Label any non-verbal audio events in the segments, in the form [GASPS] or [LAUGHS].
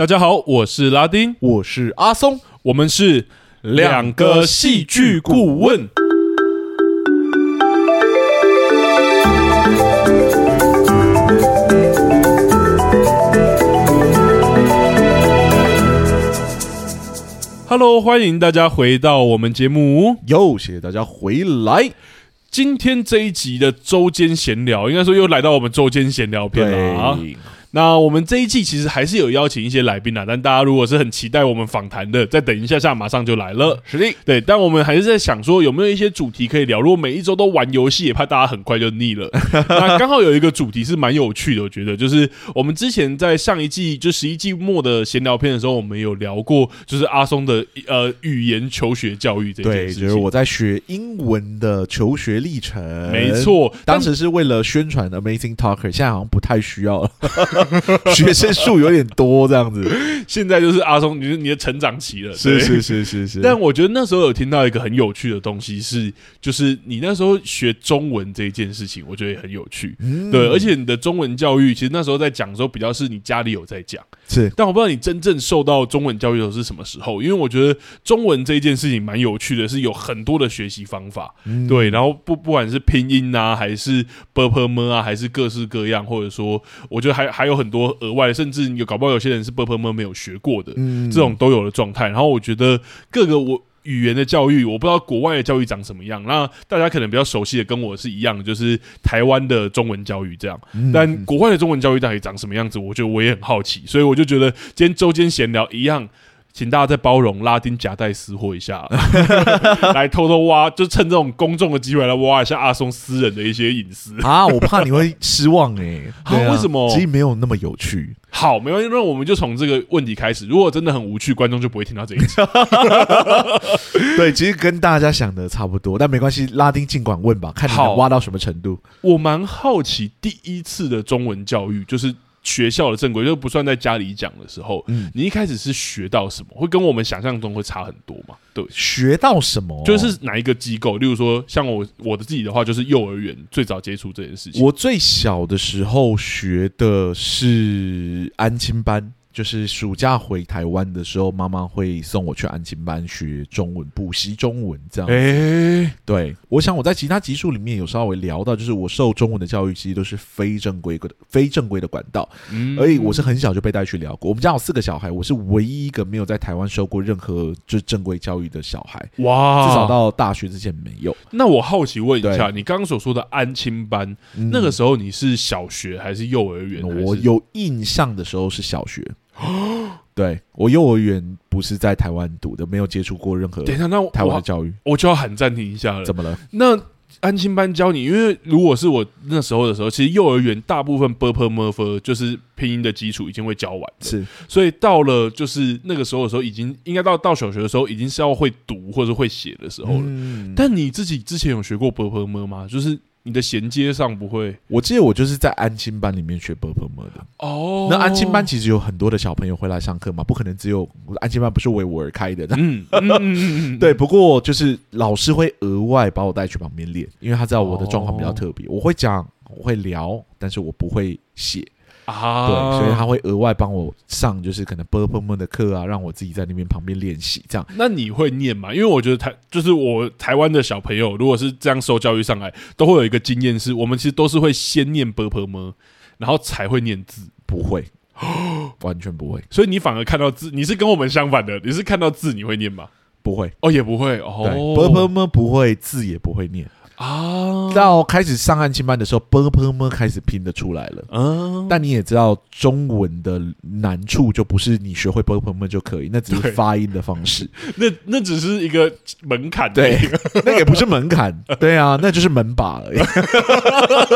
大家好，我是拉丁，我是阿松，我们是两个戏剧顾问。Hello，欢迎大家回到我们节目。又，谢谢大家回来。今天这一集的周间闲聊，应该说又来到我们周间闲聊片了啊。那我们这一季其实还是有邀请一些来宾啊，但大家如果是很期待我们访谈的，再等一下下，马上就来了。是的，对，但我们还是在想说有没有一些主题可以聊。如果每一周都玩游戏，也怕大家很快就腻了。[LAUGHS] 那刚好有一个主题是蛮有趣的，我觉得就是我们之前在上一季就十一季末的闲聊片的时候，我们有聊过，就是阿松的呃语言求学教育这件事情。对，就是我在学英文的求学历程。没错，当时是为了宣传 Amazing Talker，现在好像不太需要了。[LAUGHS] 学生数有点多这样子。现在就是阿松，你是你的成长期了，是是是是是。但我觉得那时候有听到一个很有趣的东西是，就是你那时候学中文这一件事情，我觉得也很有趣。对，而且你的中文教育其实那时候在讲的时候，比较是你家里有在讲，是。但我不知道你真正受到中文教育的时候是什么时候，因为我觉得中文这一件事情蛮有趣的，是有很多的学习方法。对，然后不不管是拼音啊，还是 b p m 啊，还是各式各样，或者说，我觉得还还。有很多额外，甚至你搞不好有些人是不不没有学过的，这种都有的状态。然后我觉得各个我语言的教育，我不知道国外的教育长什么样。那大家可能比较熟悉的跟我是一样，就是台湾的中文教育这样。但国外的中文教育到底长什么样子，我觉得我也很好奇。所以我就觉得今天周间闲聊一样。请大家再包容拉丁夹带私货一下，[LAUGHS] 来偷偷挖，就趁这种公众的机会来挖一下阿松私人的一些隐私啊！我怕你会失望哎、[LAUGHS] 欸啊，为什么？其实没有那么有趣。好，没关系，那我们就从这个问题开始。如果真的很无趣，观众就不会听到这一集。[LAUGHS] 对，其实跟大家想的差不多，但没关系，拉丁尽管问吧，看你能挖到什么程度。我蛮好奇，第一次的中文教育就是。学校的正规就不算在家里讲的时候，嗯，你一开始是学到什么？会跟我们想象中会差很多嘛？对，学到什么？就是哪一个机构？例如说，像我我的自己的话，就是幼儿园最早接触这件事情。我最小的时候学的是安亲班。就是暑假回台湾的时候，妈妈会送我去安亲班学中文，补习中文这样。哎，对，我想我在其他集数里面有稍微聊到，就是我受中文的教育其实都是非正规的、非正规的管道。嗯，而且我是很小就被带去聊过。我们家有四个小孩，我是唯一一个没有在台湾受过任何就是正规教育的小孩。哇，至少到大学之前没有。那我好奇问一下，你刚刚所说的安亲班，嗯，那个时候你是小学还是幼儿园？我有印象的时候是小学。[GASPS] 哦，对我幼儿园不是在台湾读的，没有接触过任何。等一下，那台湾的教育我就要喊暂停一下了。怎么了？那安亲班教你，因为如果是我那时候的时候，其实幼儿园大部分 bopper murfer 就是拼音的基础已经会教完，是。所以到了就是那个时候的时候，已经应该到到小学的时候，已经是要会读或者会写的时候了。但你自己之前有学过 bopper mur 吗？就是。你的衔接上不会？我记得我就是在安心班里面学 boomer 的哦。那安心班其实有很多的小朋友会来上课嘛不可能只有安心班不是为我而开的。[LAUGHS] 对不过就是老师会额外把我带去旁边练因为他知道我的状况比较特别我会讲我会聊但是我不会写。啊，对，所以他会额外帮我上。就是可能波波们的课啊，让我自己在那边旁边练习。这样那你会念吗？因为我觉得台就是我台湾的小朋友，如果是这样受教育上来，都会有一个经验，是我们其实都是会先念波波么，然后才会念字。不会 [GASPS] 完全不会，所以你反而看到字，你是跟我们相反的。你是看到字你会念吗？不会哦，也不会哦。波波么，不会字也不会念。啊，到开始上汉青班的时候，啵啵啵开始拼的出来了。嗯，但你也知道，中文的难处就不是你学会啵啵啵就可以，那只是发音的方式，[LAUGHS] 那那只是一个门槛，对，[LAUGHS] 那也不是门槛，对啊，那就是门把而已。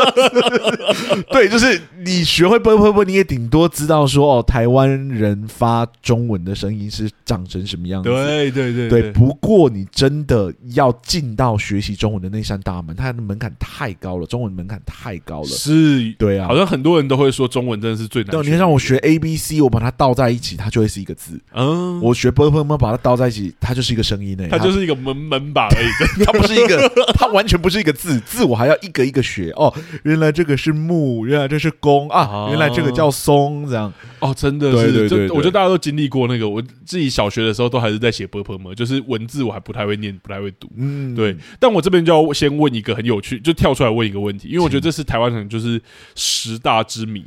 [LAUGHS] 对，就是你学会啵啵啵，你也顶多知道说哦，台湾人发中文的声音是长成什么样子。对对对对，不过你真的要进到学习中文的那扇大。门，它的门槛太高了，中文门槛太高了，是，对啊，好像很多人都会说中文真的是最难。对，你让我学 A B C，我把它倒在一起，它就会是一个字。嗯，我学波波么，把它倒在一起，它就是一个声音呢，它就是一个门门把而已，[LAUGHS] 它不是一个，它完全不是一个字，字我还要一个一个学。哦，原来这个是木，原来这是弓啊，原来这个叫松，这样，哦，真的是，对对，我觉得大家都经历过那个，我自己小学的时候都还是在写波波么，就是文字我还不太会念，不太会读，嗯，对，但我这边就要先问。问一个很有趣，就跳出来问一个问题。因为我觉得这是台湾人，就是十大之谜，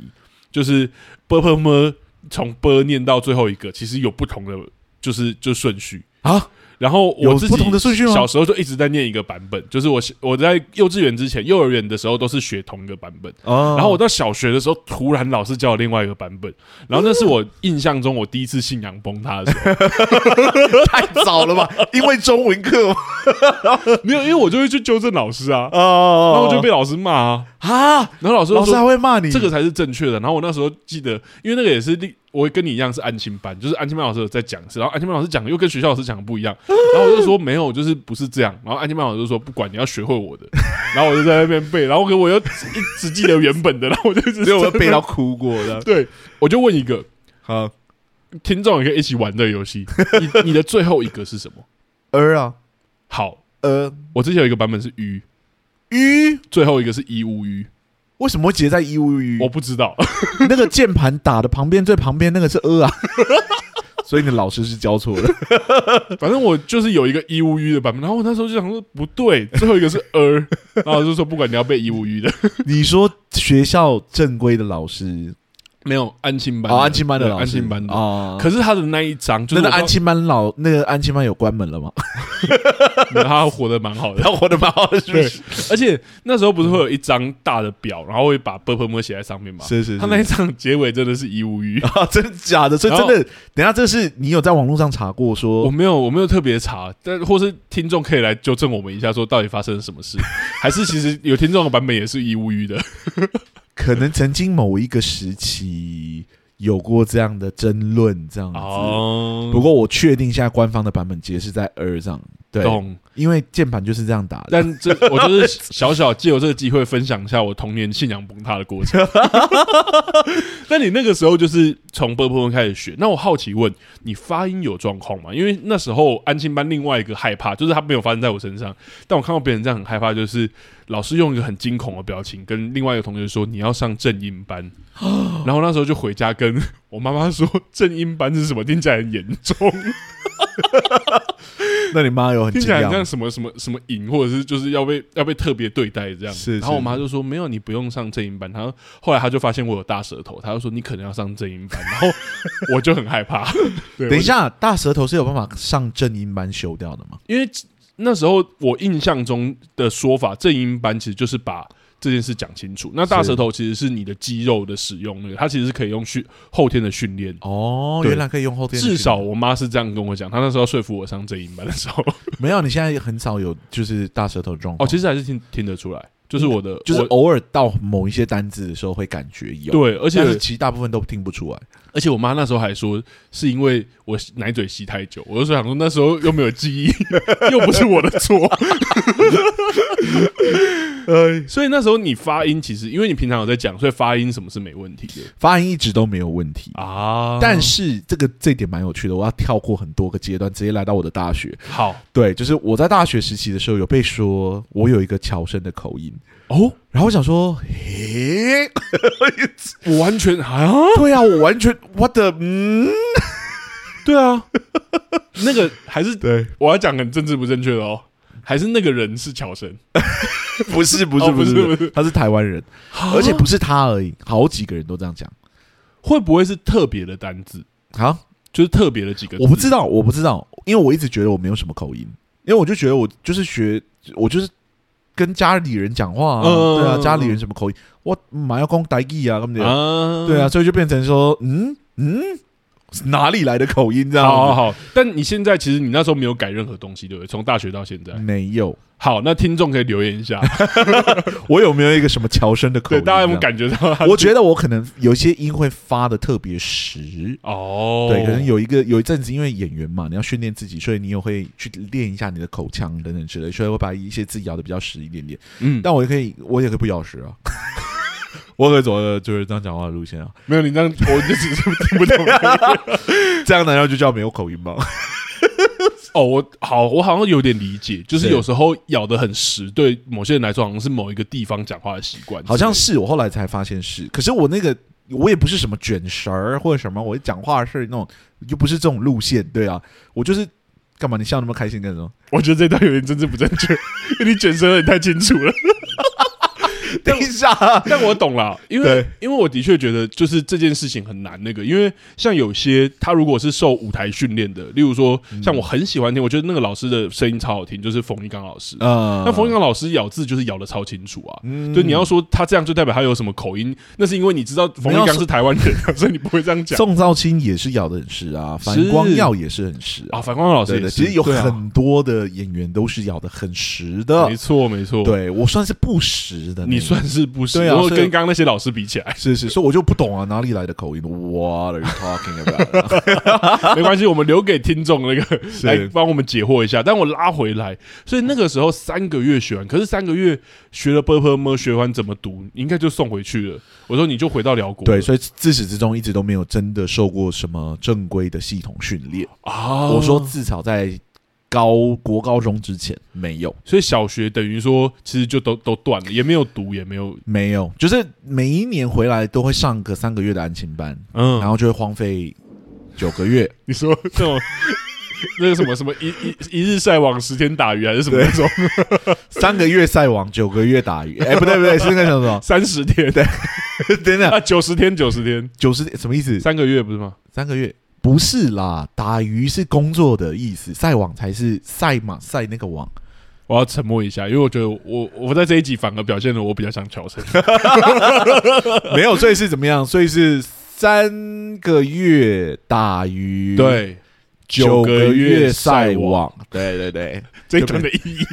就是啵啵么？从啵念到最后一个，其实有不同的，就是就顺序啊。然后我自己小时候就一直在念一个版本，就是我我在幼稚园之前，幼儿园的时候都是学同一个版本。然后我到小学的时候，突然老师教了另外一个版本，然后那是我印象中我第一次信仰崩塌的时候，[LAUGHS] 太早了吧？因为中文课 [LAUGHS] 没有，因为我就会去纠正老师啊，然后我就被老师骂啊，然后老师老师还会骂你，这个才是正确的。然后我那时候记得，因为那个也是我会跟你一样是安亲班，就是安亲班老师有在讲，然后安亲班老师讲的又跟学校老师讲的不一样，然后我就说没有，就是不是这样。然后安亲班老师就说不管，你要学会我的。然后我就在那边背，然后给我又一直记得原本的，然后我就只有背到哭过的。[LAUGHS] 对，我就问一个，好，听众也可以一起玩的游戏，你你的最后一个是什么？儿 [LAUGHS] 啊，好，呃，我之前有一个版本是鱼，鱼，最后一个是一乌鱼。为什么会结在一乌鱼？我不知道，那个键盘打的旁边最旁边那个是呃啊，[LAUGHS] 所以你的老师是教错了。反正我就是有一个一乌鱼的版本，然后我那时候就想说不对，最后一个是呃，[LAUGHS] 然后就说不管你要背一乌鱼的，你说学校正规的老师。没有安亲班啊安亲班的安亲班的。哦。可是他的那一张就那个安亲班老那个安亲班有关门了吗？[LAUGHS] 他活的蛮好的。他活的蛮好的是而且那时候不是会有一张大的表然后会把 ber 喷墨写在上面吗是是他那一张结尾真的是一无余啊 [LAUGHS] 真假的？所以真的等下这是你有在网络上查过说我没有我没有特别查但或是听众可以来纠正我们一下说到底发生了什么事。还是其实有听众的版本也是一无余的。可能曾经某一个时期。有过这样的争论，这样子。哦。不过我确定现在官方的版本结是在二上。懂，因为键盘就是这样打。但这我就是小小借由这个机会分享一下我童年信仰崩塌的过程。[LAUGHS] 那你那个时候就是从波波开始学。那我好奇问你发音有状况吗？因为那时候安庆班另外一个害怕就是他没有发生在我身上，但我看到别人这样很害怕，就是老师用一个很惊恐的表情跟另外一个同学说你要上正音班，[GASPS] 然后那时候就回家跟我妈妈说正音班是什么听起来很严重。[LAUGHS] 那你妈有很听起来像什么什么什么瘾，或者是就是要被要被特别对待这样。是。然后我妈就说没有，你不用上正音班。然后后来她就发现我有大舌头，她就说你可能要上正音班。然后 [LAUGHS] 我就很害怕。[LAUGHS] 等一下，大舌头是有办法上正音班修掉的吗？因为那时候我印象中的说法，正音班其实就是把。这件事讲清楚。那大舌头其实是你的肌肉的使用，那个它其实是可以用训后天的训练。哦，原来可以用后天。至少我妈是这样跟我讲，她那时候说服我上正音班的时候。[LAUGHS] 没有，你现在很少有就是大舌头状况。哦，其实还是听听得出来，就是我的，就是偶尔到某一些单字的时候会感觉有。对，而且其实大部分都听不出来。而且我妈那时候还说是因为我奶嘴吸太久，我就想说那时候又没有记忆，[LAUGHS] 又不是我的错。呃，[LAUGHS] 所以那时候你发音其实，因为你平常有在讲，所以发音什么是没问题的？发音一直都没有问题啊。但是这个这点蛮有趣的，我要跳过很多个阶段，直接来到我的大学。好，对，就是我在大学时期的时候，有被说我有一个侨生的口音哦。然后我想说，嘿，[LAUGHS] 我完全啊，对啊，我完全我的嗯，对啊，那个还是对，我要讲很政治不正确的哦。还是那个人是乔生？[LAUGHS] 不是不是不是不是，他是台湾人，而且不是他而已，好几个人都这样讲。会不会是特别的单字啊？就是特别的几个字？我不知道，我不知道，因为我一直觉得我没有什么口音，因为我就觉得我就是学，我就是跟家里人讲话啊，对啊，家里人什么口音，我妈要讲台语啊，对啊，对啊，所以就变成说，嗯嗯，哪里来的口音？这样，好好好。但你现在其实你那时候没有改任何东西，对不对？从大学到现在没有。好，那听众可以留言一下，[LAUGHS] 我有没有一个什么乔生的口音？对，大家有没有感觉到？我觉得我可能有些音会发的特别实哦。对，可能有一个有一阵子，因为演员嘛，你要训练自己，所以你也会去练一下你的口腔等等之类，所以会把一些字咬的比较实一点点。嗯，但我也可以，我也可以不咬实啊。我可以走的就是这样讲话的路线啊。没有，你这样我就只是听不懂。[LAUGHS] 这样难道就叫没有口音吗？[LAUGHS] 哦，我好，我好像有点理解，就是有时候咬得很实，对某些人来说，好像是某一个地方讲话的习惯。好像是，我后来才发现是。可是我那个，我也不是什么卷舌儿或者什么，我讲话是那种，又不是这种路线。对啊，我就是干嘛？你笑那么开心干什么？我觉得这段有点政治不正确，因 [LAUGHS] 为你卷舌有点太清楚了。[LAUGHS] 等一下，但我懂了，因为因为我的确觉得就是这件事情很难那个，因为像有些他如果是受舞台训练的，例如说像我很喜欢听，我觉得那个老师的声音超好听，就是冯玉刚老师啊。那冯玉刚老师咬字就是咬的超清楚啊，对你要说他这样就代表他有什么口音，那是因为你知道冯玉刚是台湾人，[LAUGHS] 所以你不会这样讲。宋兆清也是咬的很实啊，反光耀也是很实啊，反光耀老师也是。其实有很多的演员都是咬的很实的，没错没错。对我算是不实的，你算是不是？然后跟刚那些老师比起来，是是，所以我就不懂啊，哪里来的口音？What are you talking about？[LAUGHS] 没关系，我们留给听众那个来帮我们解惑一下。但我拉回来，所以那个时候三个月学完，可是三个月学了波波么，学完怎么读？应该就送回去了。我说你就回到辽国，对，所以自始至终一直都没有真的受过什么正规的系统训练啊。我说至少在。高国高中之前没有，所以小学等于说其实就都都断了，也没有读，也没有没有，就是每一年回来都会上个三个月的安亲班，嗯，然后就会荒废九个月。[LAUGHS] 你说这种 [LAUGHS] 那个什么什么一一一日晒网十天打鱼还是什么那种？[LAUGHS] 三个月晒网九个月打鱼？哎，不对不对，是那个什么三十天？对，真的啊，九十天九十天九十天什么意思？三个月不是吗？三个月。不是啦，打鱼是工作的意思，晒网才是晒嘛，晒那个网。我要沉默一下，因为我觉得我我在这一集反而表现的我比较像乔生。[LAUGHS] 没有，所以是怎么样？所以是三个月打鱼，对。九个月晒网，对对对，[LAUGHS] 这一段的意义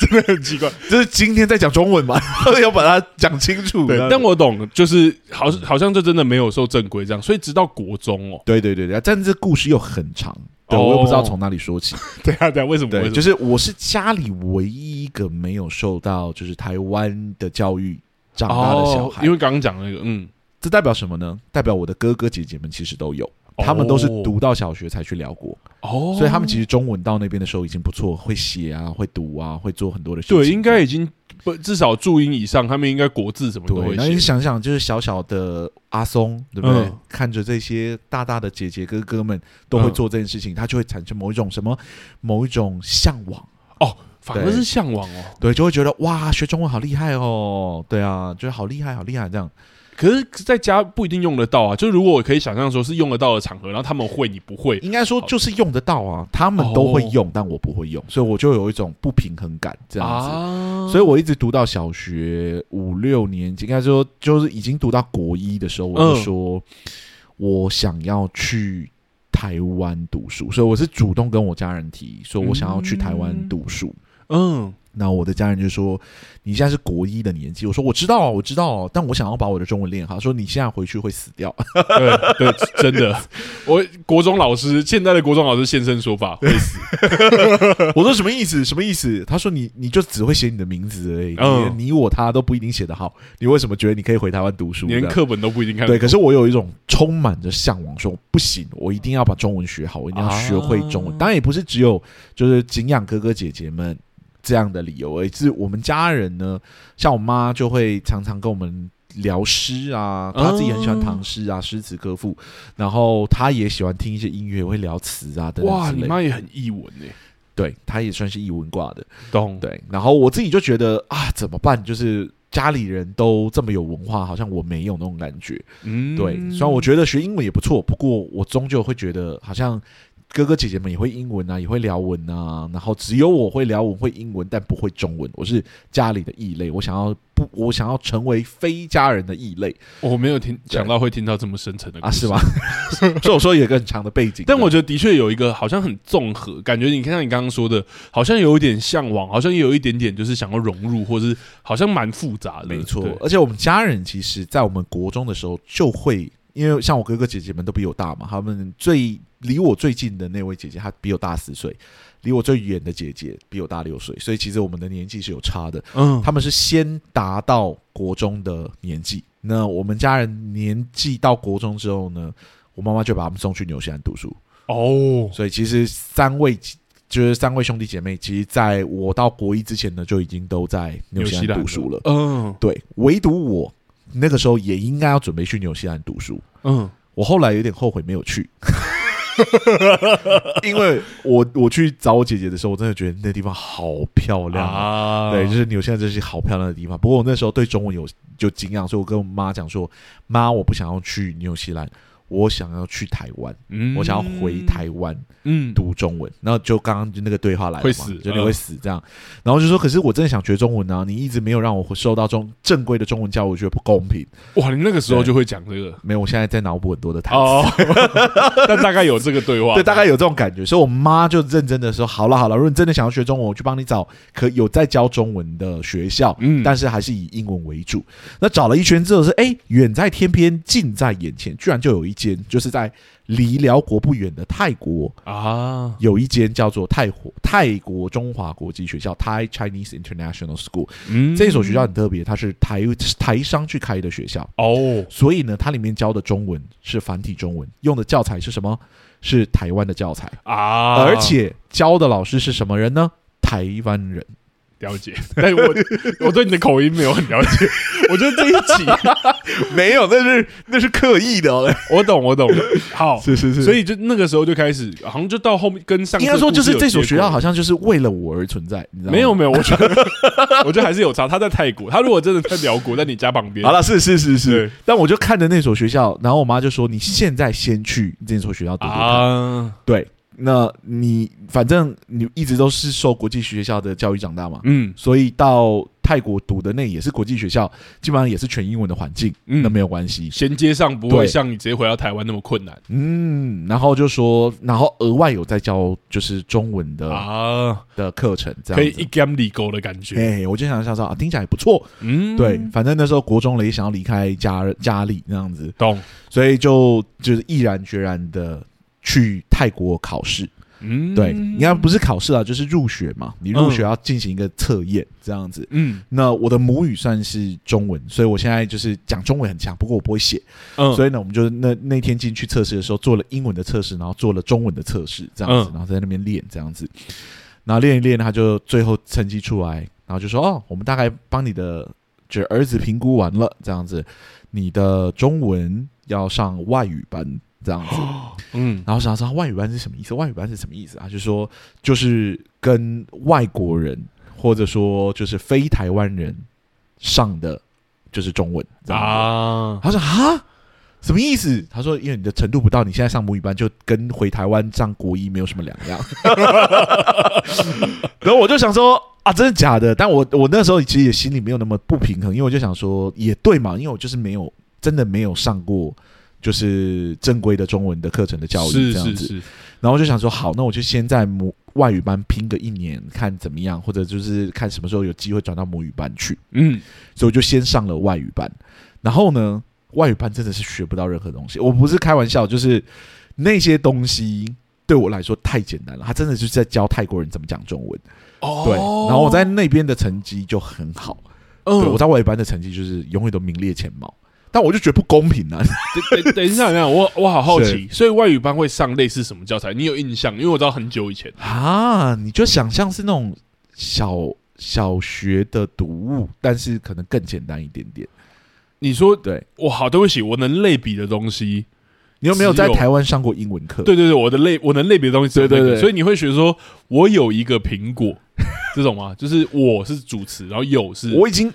真的很奇怪。[LAUGHS] 就是今天在讲中文嘛，[LAUGHS] 要把它讲清楚。对，但我懂，就是好像好像这真的没有受正规这样，所以直到国中哦。对对对对，但这故事又很长，对，我又不知道从哪里说起。对啊，对啊，为什么？对，就是我是家里唯一一个没有受到就是台湾的教育长大的小孩，因为刚刚讲那个，嗯，这代表什么呢？代表我的哥哥姐姐们其实都有。他们都是读到小学才去辽国哦，所以他们其实中文到那边的时候已经不错，会写啊，会读啊，会做很多的事情。对，应该已经不至少注音以上，他们应该国字什么都会写。那你想想，就是小小的阿松，对不对？嗯、看着这些大大的姐姐哥哥们都会做这件事情，嗯、他就会产生某一种什么，某一种向往哦，反而是向往哦，对，就会觉得哇，学中文好厉害哦，对啊，觉得好厉害，好厉害这样。可是在家不一定用得到啊，就如果我可以想象说是用得到的场合，然后他们会你不会，应该说就是用得到啊，他们都会用，但我不会用，所以我就有一种不平衡感这样子。所以我一直读到小学五六年级，应该说就是已经读到国一的时候，我就说我想要去台湾读书，所以我是主动跟我家人提，说我想要去台湾读书，嗯。那我的家人就说：“你现在是国一的年纪。”我说：“我知道啊，我知道啊，但我想要把我的中文练好。”说：“你现在回去会死掉。[LAUGHS] ”对对，真的。[LAUGHS] 我国中老师，现在的国中老师现身说法会死。[LAUGHS] 我说什么意思？什么意思？他说你：“你你就只会写你的名字而已，嗯、你我他都不一定写得好。你为什么觉得你可以回台湾读书？连课本都不一定看。”对，可是我有一种充满着向往，说不行，我一定要把中文学好，我一定要学会中文。啊、当然也不是只有就是敬仰哥哥姐姐们。这样的理由，而是我们家人呢，像我妈就会常常跟我们聊诗啊，她自己很喜欢唐诗啊，诗词歌赋，然后她也喜欢听一些音乐，会聊词啊等等。哇，你妈也很译文诶，对，她也算是译文挂的，懂对。然后我自己就觉得啊，怎么办？就是家里人都这么有文化，好像我没有那种感觉。嗯，对。虽然我觉得学英文也不错，不过我终究会觉得好像。哥哥姐姐们也会英文啊，也会聊文啊，然后只有我会聊文会英文，但不会中文。我是家里的异类，我想要不，我想要成为非家人的异类。我没有听想到会听到这么 [LAUGHS] 深层的啊，是吗？[LAUGHS] 所以我说有一个很长的背景，但我觉得的确有一个好像很综合，感觉你看像你刚刚说的，好像有一点向往，好像也有一点点就是想要融入，或是好像蛮复杂的。没错，而且我们家人其实，在我们国中的时候就会。因为像我哥哥姐姐们都比我大嘛，他们最离我最近的那位姐姐，她比我大四岁；离我最远的姐姐比我大六岁，所以其实我们的年纪是有差的。嗯，他们是先达到国中的年纪，那我们家人年纪到国中之后呢，我妈妈就把他们送去纽西兰读书。哦，所以其实三位就是三位兄弟姐妹，其实在我到国一之前呢，就已经都在纽西兰读书了。嗯，对，唯独我。那个时候也应该要准备去纽西兰读书，嗯，我后来有点后悔没有去，[LAUGHS] 因为我我去找我姐姐的时候，我真的觉得那地方好漂亮啊，对，就是纽西兰这是好漂亮的地方。不过我那时候对中文有就敬仰，所以我跟我妈讲说，妈，我不想要去纽西兰。我想要去台湾，嗯，我想要回台湾，嗯，读中文。然后就刚刚就那个对话来了嘛，会死，就你会死这样。然后就说，可是我真的想学中文啊！你一直没有让我受到中正规的中文教育，我觉得不公平。哇，你那个时候就会讲这个？没有，我现在在脑补很多的台词，[LAUGHS] 但大概有这个对话，[LAUGHS] 对，大概有这种感觉。所以我妈就认真的说：“好了好了，如果你真的想要学中文，我去帮你找可有在教中文的学校，嗯，但是还是以英文为主。”那找了一圈之后是，哎，远在天边，近在眼前，居然就有一间，就是在。离辽国不远的泰国啊，有一间叫做泰国泰国中华国际学校 （Thai Chinese International School）。嗯，这所学校很特别，它是台台商去开的学校哦，所以呢，它里面教的中文是繁体中文，用的教材是什么？是台湾的教材啊，而且教的老师是什么人呢？台湾人。了解，[LAUGHS] 但我我对你的口音没有很了解。[LAUGHS] 我觉得这一集 [LAUGHS] 没有，那是那是刻意的。我懂，我懂。[LAUGHS] 好，是是是。所以就那个时候就开始，好像就到后面跟上。应该说，就是这所学校好像就是为了我而存在。你知道吗？没有没有，我觉得我觉得还是有差。他在泰国，他如果真的在寮国，在你家旁边。好 [LAUGHS] 了，是是是是。但我就看着那所学校，然后我妈就说：“你现在先去这所学校读读看。”对。那你反正你一直都是受国际学校的教育长大嘛，嗯，所以到泰国读的那也是国际学校，基本上也是全英文的环境，嗯，那没有关系，衔接上不会像你直接回到台湾那么困难，嗯，然后就说，然后额外有在教就是中文的啊。的课程，这样可以一 game 里沟的感觉，哎，我就想想说啊，听起来也不错，嗯，对，反正那时候国中了也想要离开家家里那样子，懂，所以就就是毅然决然的。去泰国考试，嗯，对，应该不是考试啊，就是入学嘛。你入学要进行一个测验，这样子。嗯，那我的母语算是中文，所以我现在就是讲中文很强，不过我不会写。嗯，所以呢，我们就那那天进去测试的时候，做了英文的测试，然后做了中文的测试，这样子，然后在那边练这样子，然后练一练，他就最后成绩出来，然后就说：“哦，我们大概帮你的就是儿子评估完了，这样子，你的中文要上外语班。”这样子，[GASPS] 嗯，然后想知道外语班是什么意思？外语班是什么意思啊？就是说，就是跟外国人或者说就是非台湾人上的就是中文啊。他说啊，什么意思？他说，因为你的程度不到，你现在上母语班就跟回台湾上国一没有什么两样。[LAUGHS] 然后我就想说啊，真的假的？但我我那时候其实也心里没有那么不平衡，因为我就想说也对嘛，因为我就是没有真的没有上过。就是正规的中文的课程的教育这样子，然后就想说，好，那我就先在母外语班拼个一年，看怎么样，或者就是看什么时候有机会转到母语班去。嗯，所以我就先上了外语班。然后呢，外语班真的是学不到任何东西，我不是开玩笑，就是那些东西对我来说太简单了。他真的就是在教泰国人怎么讲中文。哦，对，然后我在那边的成绩就很好。嗯，对，我在外语班的成绩就是永远都名列前茅。但我就觉得不公平啊！等等等一下，等一下，我我好好奇，所以外语班会上类似什么教材？你有印象？因为我知道很久以前啊，你就想象是那种小小学的读物，但是可能更简单一点点。你说对？我好对不起，我能类比的东西，你有没有在台湾上过英文课？对对对，我的类我能类比的东西，对对对，所以你会学说，我有一个苹果这种吗？就是我是主词，然后有是我已经。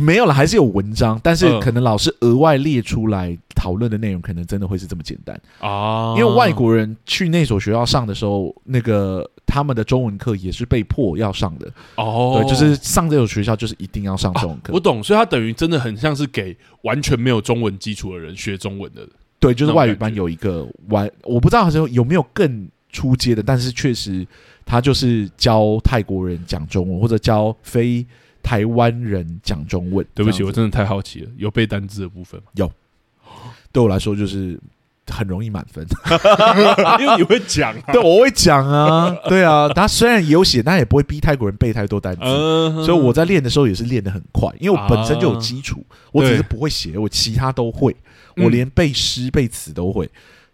没有了，还是有文章，但是可能老师额外列出来讨论的内容，可能真的会是这么简单啊。因为外国人去那所学校上的时候，那个他们的中文课也是被迫要上的哦。对，就是上这所学校就是一定要上中文课。啊，我懂，所以他等于真的很像是给完全没有中文基础的人学中文的。对，就是外语班有一个完，我不知道好像有没有更出阶的，但是确实他就是教泰国人讲中文，或者教非。台湾人讲中文，对不起，我真的太好奇了。有背单字的部分吗？有，对我来说就是很容易满分，[LAUGHS] 因为你会讲、啊，[LAUGHS] 对，我会讲啊，对啊。他虽然有写，但也不会逼泰国人背太多单字，嗯、所以我在练的时候也是练得很快，因为我本身就有基础，啊、我只是不会写，我其他都会，我连背诗背词都会，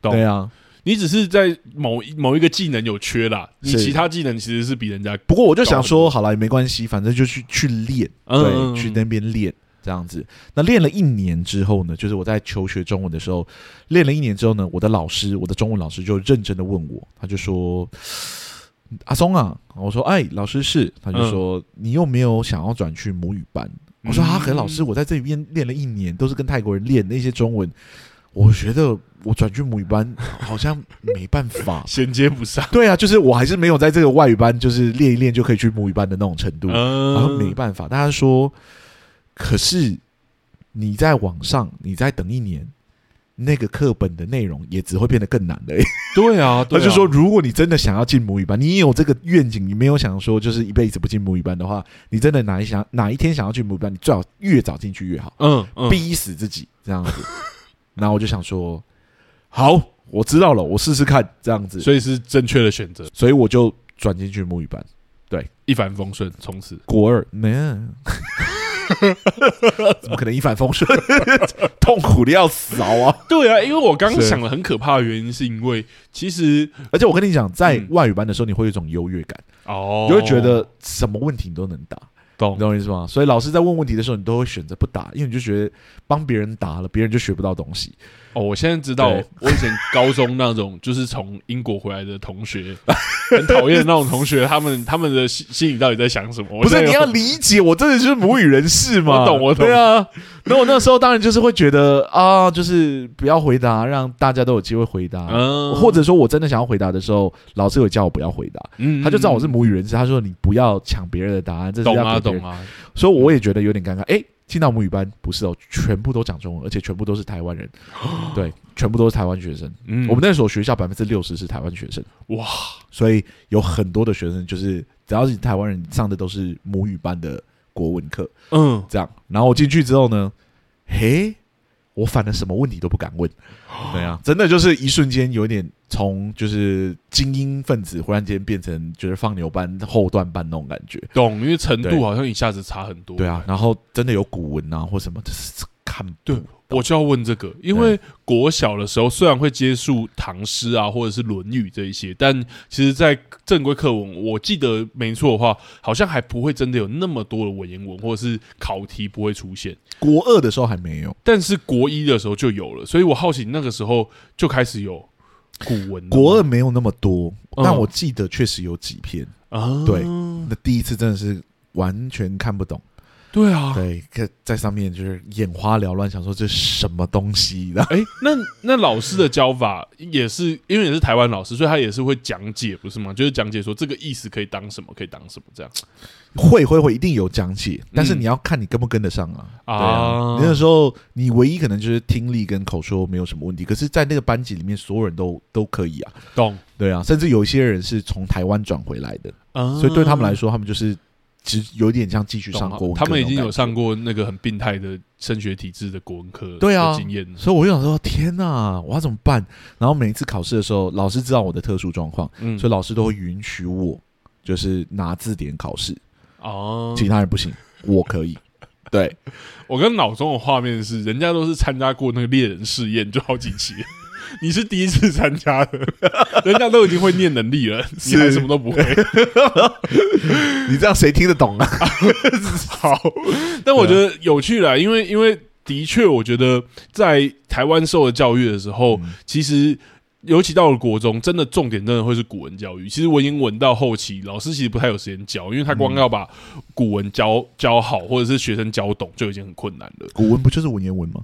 嗯、对啊。你只是在某某一个技能有缺啦，你其他技能其实是比人家。不过我就想说，好了也没关系，反正就去去练，对，嗯、去那边练这样子。那练了一年之后呢，就是我在求学中文的时候，练了一年之后呢，我的老师，我的中文老师就认真的问我，他就说：“阿松啊，我说哎，老师是。”他就说：“嗯、你有没有想要转去母语班？”我说：“啊，可老师，我在这边练了一年，都是跟泰国人练那些中文。”我觉得我转去母语班 [LAUGHS] 好像没办法衔接不上。对啊，就是我还是没有在这个外语班，就是练一练就可以去母语班的那种程度，然后没办法。大家说，可是你在网上，你再等一年，那个课本的内容也只会变得更难的。[LAUGHS] 对啊，他就说，如果你真的想要进母语班，你有这个愿景，你没有想说就是一辈子不进母语班的话，你真的哪一想哪一天想要去母语班，你最好越早进去越好。嗯，逼死自己这样子。然后我就想说，好，我知道了，我试试看这样子，所以是正确的选择，所以我就转进去母语班，对，一帆风顺，从此。国二。没，[LAUGHS] 怎么可能一帆风顺？[LAUGHS] 痛苦的要死啊！对啊，因为我刚刚想了很可怕的原因，是因为其实，而且我跟你讲，在外语班的时候，你会有一种优越感哦，你会觉得什么问题你都能答。懂，你懂我意思吗？所以老师在问问题的时候，你都会选择不答，因为你就觉得帮别人答了，别人就学不到东西。哦，我现在知道，我以前高中那种就是从英国回来的同学，[LAUGHS] 很讨厌那种同学，他们他们的心心里到底在想什么？不是你要理解，我真的就是母语人士嘛，我懂，我懂。对啊，那我那时候当然就是会觉得啊，就是不要回答，让大家都有机会回答。嗯，或者说我真的想要回答的时候，老师有叫我不要回答，嗯，他就知道我是母语人士，他说你不要抢别人的答案，这是。懂啊，懂啊。所以我也觉得有点尴尬，哎。进到母语班不是哦，全部都讲中文，而且全部都是台湾人，[GASPS] 对，全部都是台湾学生。嗯，我们那所学校百分之六十是台湾学生，哇，所以有很多的学生就是只要是台湾人上的都是母语班的国文课，嗯，这样。然后我进去之后呢，嘿。我反正什么问题都不敢问，[GASPS] 对啊，真的就是一瞬间有点从就是精英分子忽然间变成就是放牛班后段班那种感觉，懂？因为程度好像一下子差很多，对啊。然后真的有古文啊或什么，就是看对。我就要问这个，因为国小的时候虽然会接触唐诗啊，或者是《论语》这一些，但其实，在正规课文，我记得没错的话，好像还不会真的有那么多的文言文，或者是考题不会出现。国二的时候还没有，但是国一的时候就有了，所以我好奇那个时候就开始有古文。国二没有那么多，但我记得确实有几篇啊。对，那第一次真的是完全看不懂。对啊，对，在上面就是眼花缭乱，想说这是什么东西的。哎，那那老师的教法也是，因为也是台湾老师，所以他也是会讲解，不是吗？就是讲解说这个意思可以当什么，可以当什么这样。会会会，一定有讲解，但是你要看你跟不跟得上啊。嗯、对啊，那个时候你唯一可能就是听力跟口说没有什么问题，可是，在那个班级里面，所有人都都可以啊。懂？对啊，甚至有一些人是从台湾转回来的，啊、所以对他们来说，他们就是。其实有点像继续上国文课，他们已经有上过那个很病态的升学体制的国文课，对啊，经验。所以我就想说，天哪，我要怎么办？然后每一次考试的时候，老师知道我的特殊状况，嗯，所以老师都会允许我，就是拿字典考试哦，其他人不行，我可以。[LAUGHS] 对，我跟脑中的画面是，人家都是参加过那个猎人试验，就好几期。[LAUGHS] 你是第一次参加的，[LAUGHS] 人家都已经会念能力了，你还什么都不会，你这样谁听得懂啊？好，但我觉得有趣啦，因为因为的确，我觉得在台湾受的教育的时候，嗯、其实尤其到了国中，真的重点真的会是古文教育。其实文言文到后期，老师其实不太有时间教，因为他光要把古文教教好，或者是学生教懂，就已经很困难了。古文不就是文言文吗？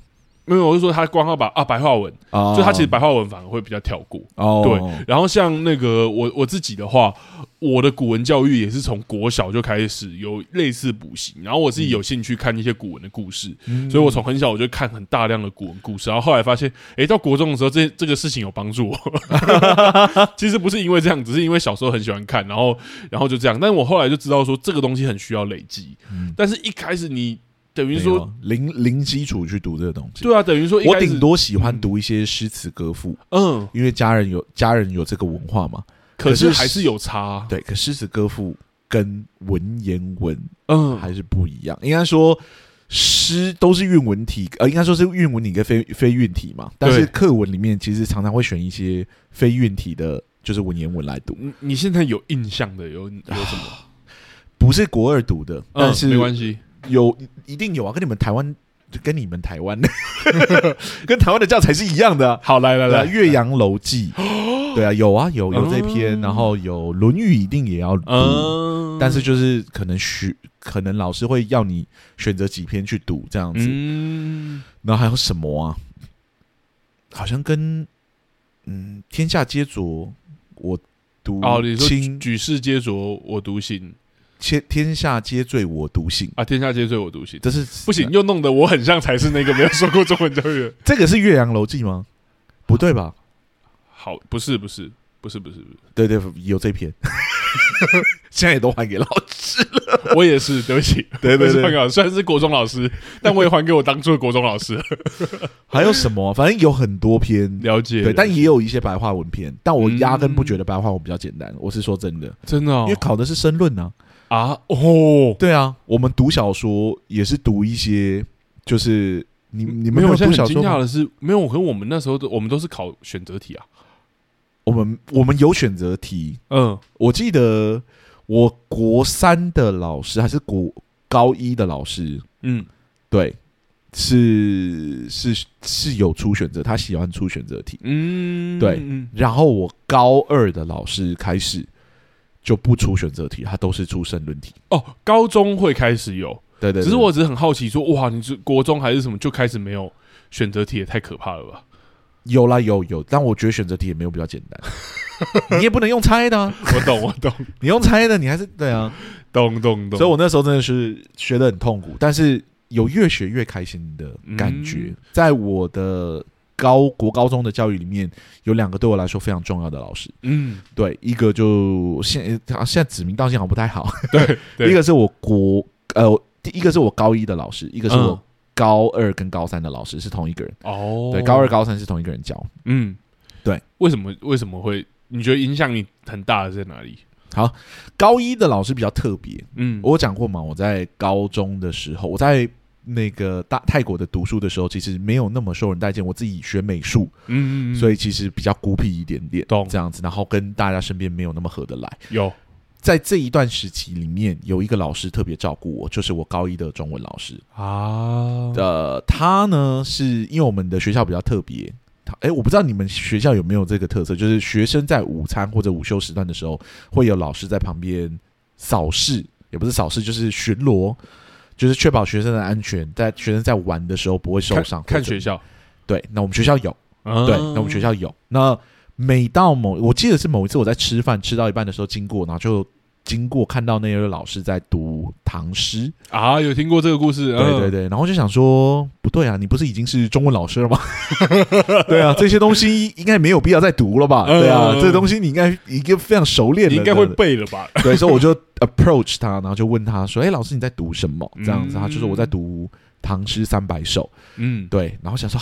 没有，我是说他光要把啊白话文，哦、就他其实白话文反而会比较跳过。哦，对。然后像那个我我自己的话，我的古文教育也是从国小就开始有类似补习，然后我自己有兴趣看一些古文的故事，嗯、所以我从很小我就看很大量的古文故事。然后后来发现，哎，到国中的时候，这这个事情有帮助我。[LAUGHS] 其实不是因为这样，只是因为小时候很喜欢看，然后然后就这样。但是我后来就知道说，这个东西很需要累积。嗯、但是一开始你。等于说零零基础去读这个东西，对啊，等于说我顶多喜欢读一些诗词歌赋，嗯，因为家人有家人有这个文化嘛。可是还是有差，对，可诗词歌赋跟文言文，嗯，还是不一样。应该说诗都是韵文体，呃，应该说是韵文体跟非非韵体嘛。但是课文里面其实常常会选一些非韵体的，就是文言文来读。你你现在有印象的有有什么？不是国二读的，但是没关系。有一定有啊，跟你们台湾，跟你们台湾的，[LAUGHS] 跟台湾的教材是一样的、啊。好，来来来，《岳阳楼记》对啊，有啊，有有这篇，嗯、然后有《论语》，一定也要读，嗯、但是就是可能学，可能老师会要你选择几篇去读这样子。嗯，然后还有什么啊？好像跟嗯，天下皆浊，我独哦，你说举世皆浊，我独醒。天天下皆醉我独醒啊！天下皆醉我独醒，这是不行，又弄得我很像才是那个没有受过中文教育的。[LAUGHS] 这个是《岳阳楼记》吗？不对吧？好，不是，不是，不是，不是，不是。对对，有这篇，[LAUGHS] 现在也都还给老师了。[LAUGHS] 我也是，对不起，对对对，虽然是国中老师，但我也还给我当初的国中老师。还有什么？反正有很多篇了解，对，但也有一些白话文篇。但我压根不觉得白话文比较简单。我是说真的，真的，因为考的是申论呢。啊哦，对啊，我们读小说也是读一些，就是你你们没有读小说？惊讶的是，没有，可能我们那时候的我们都是考选择题啊。我们我们有选择题，嗯，我记得我国三的老师还是国高一的老师，嗯，对，是是是有出选择，他喜欢出选择题，嗯，对，然后我高二的老师开始。就不出选择题，它都是出申论题哦。高中会开始有，对，对对，只是我只是很好奇说，说哇，你是国中还是什么就开始没有选择题，也太可怕了吧？有啦有有，但我觉得选择题也没有比较简单，[LAUGHS] 你也不能用猜的啊。我懂我懂，你用猜的，你还是对啊，懂懂懂。所以我那时候真的是学的很痛苦，但是有越学越开心的感觉，嗯、在我的。高国高中的教育里面有两个对我来说非常重要的老师，嗯，对，一个就现现在指名道姓好像不太好，对，[LAUGHS] 对，一个是我国呃，第一个是我高一的老师，一个是我高二跟高三的老师是同一个人。哦，对，高二高三是同一个人教，嗯，对，为什么为什么会你觉得影响你很大的在哪里？好，高一的老师比较特别，嗯，我讲过嘛，我在高中的时候我在。那个大泰国的读书的时候，其实没有那么受人待见。我自己学美术，嗯，嗯，嗯，所以其实比较孤僻一点点，懂这样子。然后跟大家身边没有那么合得来。有在这一段时期里面，有一个老师特别照顾我，就是我高一的中文老师啊。呃，他呢是因为我们的学校比较特别，他哎，我不知道你们学校有没有这个特色，就是学生在午餐或者午休时段的时候，会有老师在旁边扫视，也不是扫视，就是巡逻。就是确保学生的安全，在学生在玩的时候不会受伤。看学校，对，那我们学校有，嗯、对，那我们学校有。那每到某，我记得是某一次我在吃饭吃到一半的时候经过，然后就。经过看到那位老师在读唐诗啊，有听过这个故事？对对对，然后就想说，不对啊，你不是已经是中文老师了吗？[LAUGHS] 对啊，这些东西应该没有必要再读了吧？对啊，这个东西你应该已经非常熟练了，你应该会背了吧？[LAUGHS] 对，所以我就 approach 他，然后就问他说：“哎，老师你在读什么？”这样子，他就说我在读唐诗三百首。嗯，对，然后想说。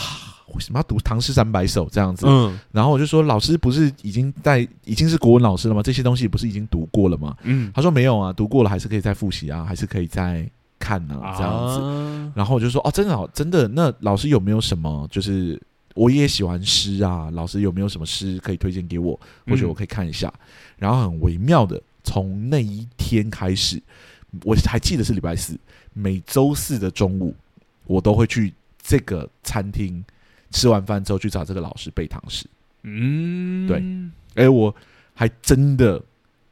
为什么要读《唐诗三百首》这样子？嗯，然后我就说，老师不是已经在已经是国文老师了吗？这些东西不是已经读过了吗？嗯，他说没有啊，读过了还是可以再复习啊，还是可以再看呢、啊，这样子。啊、然后我就说，哦，真的好，真的。那老师有没有什么？就是我也喜欢诗啊，老师有没有什么诗可以推荐给我？或许我可以看一下。嗯、然后很微妙的，从那一天开始，我还记得是礼拜四，每周四的中午，我都会去这个餐厅。吃完饭之后去找这个老师背唐诗嗯，对，哎，我还真的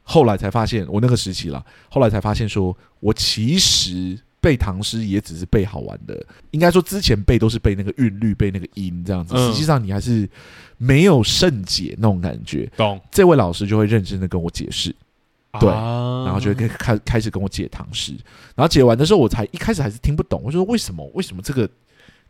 后来才发现，我那个时期了，后来才发现说，我其实背唐诗也只是背好玩的，应该说之前背都是背那个韵律，背那个音这样子，实际上你还是没有圣解那种感觉。懂？这位老师就会认真的跟我解释。对，啊、然后就开开开始跟我解唐诗，然后解完的时候，我才一开始还是听不懂，我就说为什么为什么这个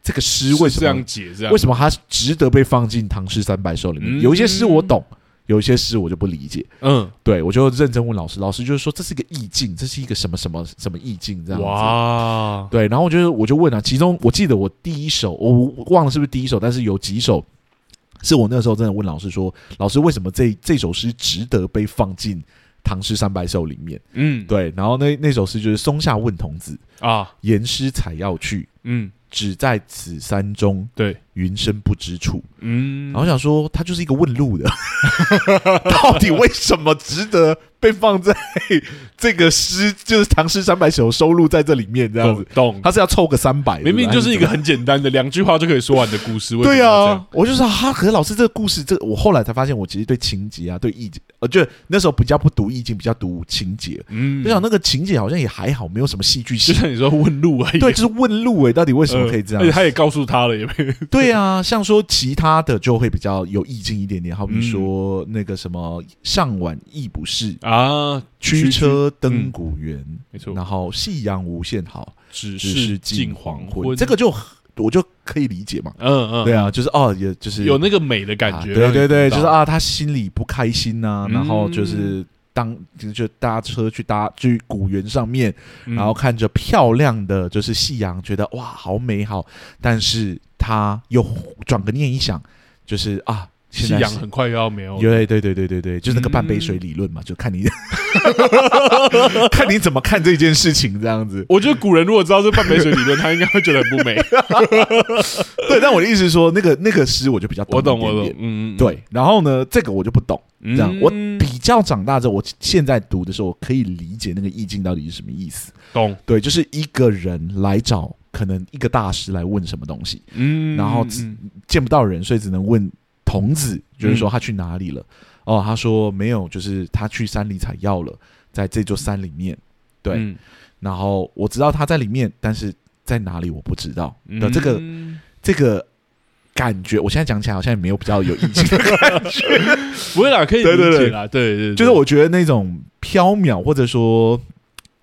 这个诗为什么这样解这样？为什么它值得被放进《唐诗三百首》里面？嗯、有一些诗我懂，有一些诗我就不理解。嗯，对，我就认真问老师，老师就是说这是一个意境，这是一个什么什么什么意境这样子。哇，对，然后我就我就问啊，其中我记得我第一首我忘了是不是第一首，但是有几首是我那时候真的问老师说，老师为什么这这首诗值得被放进？《唐诗三百首》里面，嗯，对，然后那那首诗就是“松下问童子啊，言师采药去，嗯，只在此山中，对，云深不知处。”嗯，然后我想说，他就是一个问路的，[LAUGHS] 到底为什么值得？被放在这个诗，就是《唐诗三百首》收录在这里面，这样子，懂？他是要凑个三百，明明就是一个很简单的两句话就可以说完的故事。对啊，我就说哈，可是老师这个故事，这我后来才发现，我其实对情节啊，对意境，呃，就那时候比较不读意境，比较读情节。嗯，就想那个情节好像也还好，没有什么戏剧性。就像你说问路而已，对，就是问路哎，到底为什么可以这样？而且他也告诉他了，也没对啊。像说其他的就会比较有意境一点点，好比说那个什么上晚意不适。啊，驱车登古原，没错。然后夕阳无限好，只是近黄昏。这个就我就可以理解嘛。嗯嗯，对啊，就是哦，也就是有那个美的感觉。对对对，就是啊，他心里不开心呐，然后就是当就搭车去搭去古园上面，然后看着漂亮的就是夕阳，觉得哇，好美好。但是他又转个念一想，就是啊。夕阳很快又要没有，对对对对对对，就是那个半杯水理论嘛，就看你 [LAUGHS] [LAUGHS] 看你怎么看这件事情这样子。我觉得古人如果知道这半杯水理论，他应该会觉得很不美。[LAUGHS] 对，但我的意思是说，那个那个诗我就比较懂，我懂我懂，嗯，对。然后呢，这个我就不懂，这样我比较长大之后，我现在读的时候，我可以理解那个意境到底是什么意思。懂，对，就是一个人来找可能一个大师来问什么东西，嗯，然后见不到人，所以只能问。童子就是说他去哪里了？嗯、哦，他说没有，就是他去山里采药了，在这座山里面。对，嗯、然后我知道他在里面，但是在哪里我不知道。的、嗯、这个这个感觉，我现在讲起来好像也没有比较有意境的感觉。不会啦，可以理解啦。对对，对，对，就是我觉得那种飘渺或者说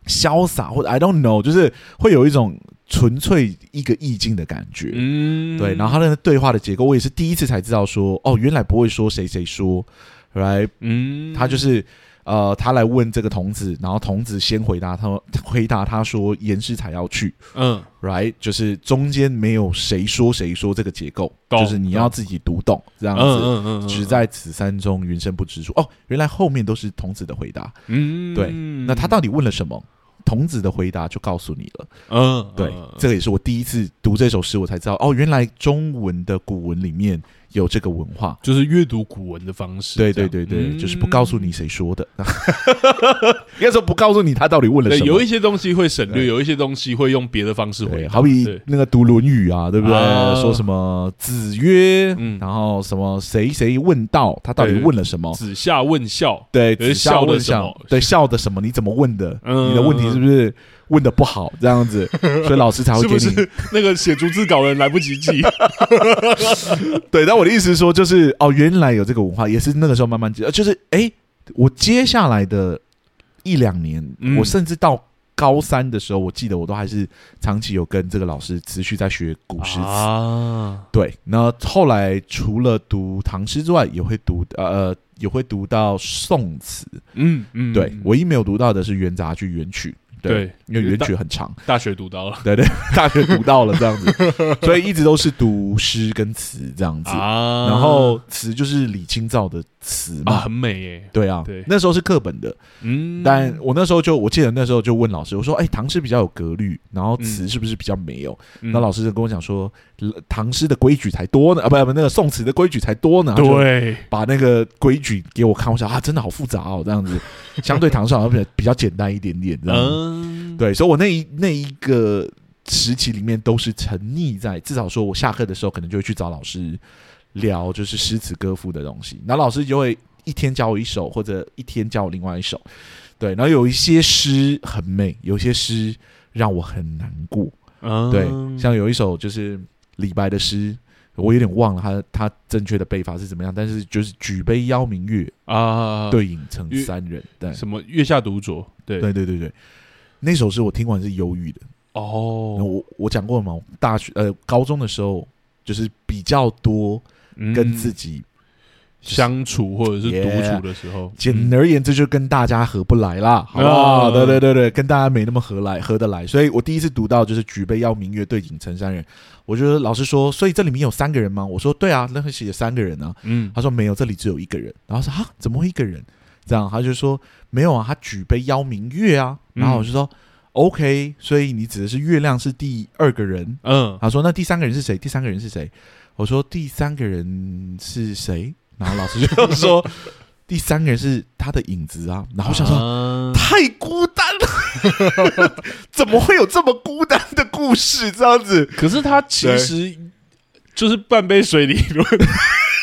潇洒，或者 I don't know，就是会有一种。纯粹一个意境的感觉，嗯，对。然后他那个对话的结构，我也是第一次才知道说，哦，原来不会说谁谁说，来，嗯，他就是呃，他来问这个童子，然后童子先回答他，[LAUGHS] 回答他说言师才要去，嗯，right，就是中间没有谁说谁说这个结构，就是你要自己读懂这样子，嗯嗯嗯，只在此山中云深不知处。哦，原来后面都是童子的回答，嗯，对。那他到底问了什么？童子的回答就告诉你了，嗯，对，这个也是我第一次读这首诗，我才知道哦，原来中文的古文里面。有这个文化，就是阅读古文的方式。对对对对，就是不告诉你谁说的，[LAUGHS] 应该说不告诉你他到底问了什么。有一些东西会省略，有一些东西会用别的方式回。好比那个读《论语》啊，对不对？说什么子曰，然后什么谁谁问道，他到底问了什么？子夏问孝，对，子夏问孝，对，孝的什么？你怎么问的？你的问题是不是？问的不好，这样子，[LAUGHS] 所以老师才会给你是不是那个写逐字稿的人来不及记。[LAUGHS] 对，但我的意思是说，就是哦，原来有这个文化，也是那个时候慢慢记。就是哎、欸，我接下来的一两年，嗯、我甚至到高三的时候，我记得我都还是长期有跟这个老师持续在学古诗词。啊、对，那后来除了读唐诗之外，也会读呃，也会读到宋词。嗯嗯，对，唯一没有读到的是元杂剧元曲。对，因为原曲很长，大学读到了，[LAUGHS] 对对，大学读到了这样子，[LAUGHS] 所以一直都是读诗跟词这样子，啊、然后词就是李清照的词嘛，啊、很美耶，对啊，对，那时候是课本的，嗯，但我那时候就我记得那时候就问老师，我说，哎，唐诗比较有格律，然后词是不是比较没有？那、嗯、老师就跟我讲说，唐诗的规矩才多呢，啊，不不，那个宋词的规矩才多呢，对，把那个规矩给我看，我想啊，真的好复杂哦，这样子，[LAUGHS] 相对唐诗好像比较比较简单一点点，这样子。嗯对，所以我那一那一个时期里面都是沉溺在，至少说我下课的时候可能就会去找老师聊就是诗词歌赋的东西，然后老师就会一天教我一首，或者一天教我另外一首。对，然后有一些诗很美，有些诗让我很难过。嗯，对，像有一首就是李白的诗，我有点忘了他他正确的背法是怎么样，但是就是举杯邀明月啊，对影成三人。对，什么月下独酌？对对对对对，那首诗我听完是忧郁的。哦，我我讲过了嘛，大学呃高中的时候就是比较多跟自己。相处或者是独处的时候，简、而言，之就跟大家合不来啦，好不好？对对对对，跟大家没那么合来，合得来。所以我第一次读到就是“举杯邀明月，对影成三人”，我觉得老师说，所以这里面有三个人吗？我说对啊，那会写三个人啊。嗯，他说没有，这里只有一个人。然后说啊，怎么会一个人？这样他就说没有啊，他举杯邀明月啊。然后我就说、嗯、OK，所以你指的是月亮是第二个人。嗯，他说那第三个人是谁？第三个人是谁？我说第三个人是谁？然后老师就说：“第三个人是他的影子啊。”然后想说：“啊、太孤单了，[LAUGHS] 怎么会有这么孤单的故事？这样子。”可是他其实就是半杯水理论，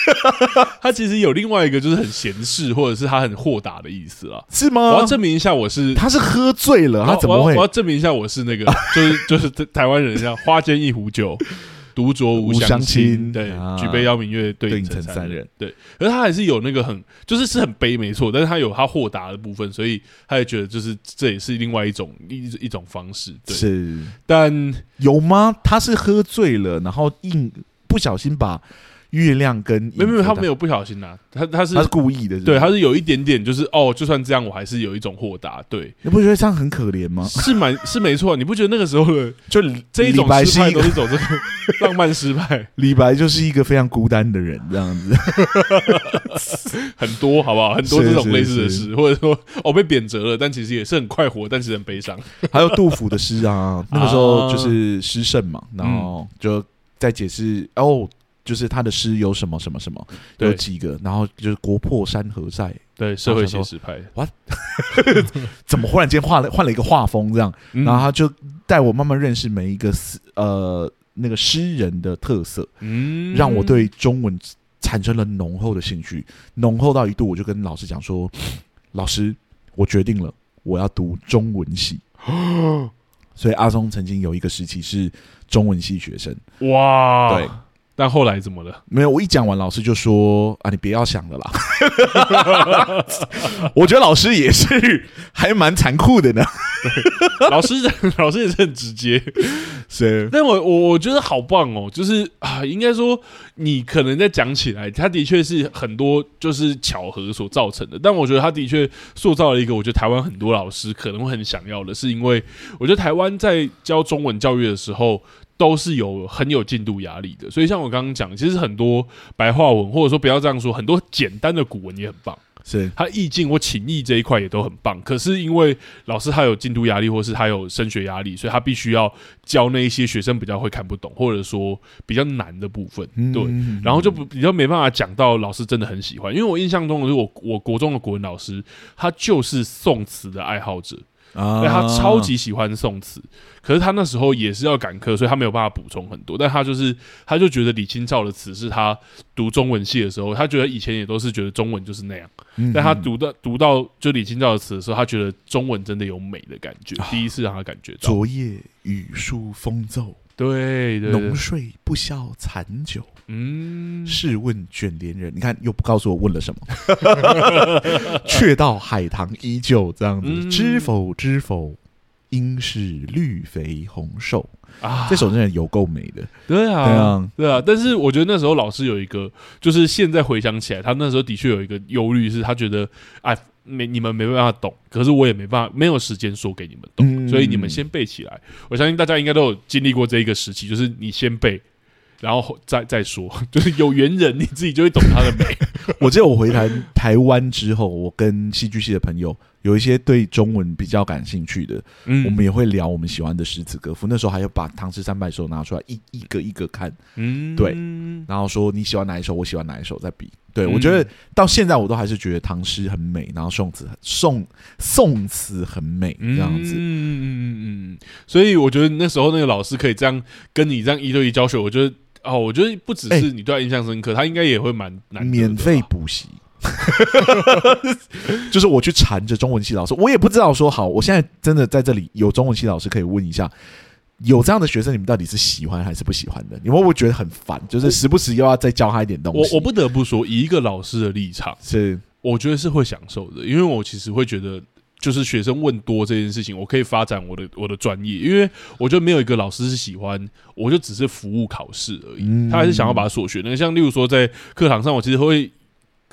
[LAUGHS] 他其实有另外一个就是很闲适，或者是他很豁达的意思啊？是吗？我要证明一下，我是他是喝醉了，他怎么会？我要，我要证明一下，我是那个就是就是台湾人，像花间一壶酒。独酌无相亲，对，啊、举杯邀明月，对影成三人，对。可是他还是有那个很，就是是很悲，没错。但是他有他豁达的部分，所以他也觉得，就是这也是另外一种一一种方式。对，是，但有吗？他是喝醉了，然后硬不小心把。月亮跟没有没有，他没有不小心呐、啊，他他是他是故意的是是，对，他是有一点点，就是哦，就算这样，我还是有一种豁达，对，你不觉得这样很可怜吗？是蛮是没错，你不觉得那个时候的就这一种失败都是走这个 [LAUGHS] 浪漫失败？李白就是一个非常孤单的人，这样子 [LAUGHS] 很多好不好？很多这种类似的诗，或者说哦被贬谪了，但其实也是很快活，但是很悲伤。还有杜甫的诗啊，那个时候就是诗圣嘛，然后就在解释哦。就是他的诗有什么什么什么，有几个，然后就是国破山河在，对，社会现实派。哇，[LAUGHS] 怎么忽然间换了换了一个画风这样？然后他就带我慢慢认识每一个诗呃那个诗人的特色，嗯，让我对中文产生了浓厚的兴趣，浓厚到一度我就跟老师讲说，老师，我决定了，我要读中文系。[GASPS] 所以阿松曾经有一个时期是中文系学生，哇，对。但后来怎么了？没有，我一讲完，老师就说：“啊，你不要想了啦。[LAUGHS] ”我觉得老师也是还蛮残酷的呢。老师，[LAUGHS] 老师也是很直接，是。但我我我觉得好棒哦，就是啊，应该说你可能在讲起来，他的确是很多就是巧合所造成的。但我觉得他的确塑造了一个，我觉得台湾很多老师可能会很想要的，是因为我觉得台湾在教中文教育的时候。都是有很有进度压力的，所以像我刚刚讲，其实很多白话文，或者说不要这样说，很多简单的古文也很棒，是它意境或情意这一块也都很棒。可是因为老师他有进度压力，或是他有升学压力，所以他必须要教那一些学生比较会看不懂，或者说比较难的部分，对，然后就不比较没办法讲到老师真的很喜欢。因为我印象中的是我我国中的国文老师，他就是宋词的爱好者。啊，他超级喜欢宋词，可是他那时候也是要赶课，所以他没有办法补充很多。但他就是，他就觉得李清照的词是他读中文系的时候，他觉得以前也都是觉得中文就是那样。嗯、但他读到读到就李清照的词的时候，他觉得中文真的有美的感觉，第一次让他感觉到。昨夜雨疏风骤，对，对，浓睡不消残酒。嗯，试问卷帘人，你看又不告诉我问了什么？[LAUGHS] 却道海棠依旧这样子，嗯、知否知否，应是绿肥红瘦啊！这首真的有够美的，对啊，对啊，对啊。但是我觉得那时候老师有一个，就是现在回想起来，他那时候的确有一个忧虑，是他觉得哎，没你们没办法懂，可是我也没办法，没有时间说给你们懂，嗯、所以你们先背起来。我相信大家应该都有经历过这一个时期，就是你先背。然后再再说，[LAUGHS] 就是有缘人，你自己就会懂他的美。[LAUGHS] 我记得我回台台湾之后，我跟戏剧系的朋友有一些对中文比较感兴趣的，嗯，我们也会聊我们喜欢的诗词歌赋。那时候还要把《唐诗三百首》拿出来一一个一个看，嗯，对，然后说你喜欢哪一首，我喜欢哪一首，再比。对，我觉得到现在我都还是觉得唐诗很美，然后宋词宋宋词很美，这样子。嗯嗯嗯嗯。所以我觉得那时候那个老师可以这样跟你这样一对一教学，我觉得。哦，我觉得不只是你对他印象深刻，欸、他应该也会蛮难免费补习。[LAUGHS] 就是我去缠着中文系老师，我也不知道说好。我现在真的在这里有中文系老师可以问一下，有这样的学生，你们到底是喜欢还是不喜欢的？你们会不会觉得很烦？就是时不时又要再教他一点东西。我我不得不说，以一个老师的立场，是我觉得是会享受的，因为我其实会觉得，就是学生问多这件事情，我可以发展我的我的专业，因为我觉得没有一个老师是喜欢，我就只是服务考试而已，他还是想要把所学。那个像例如说在课堂上，我其实会。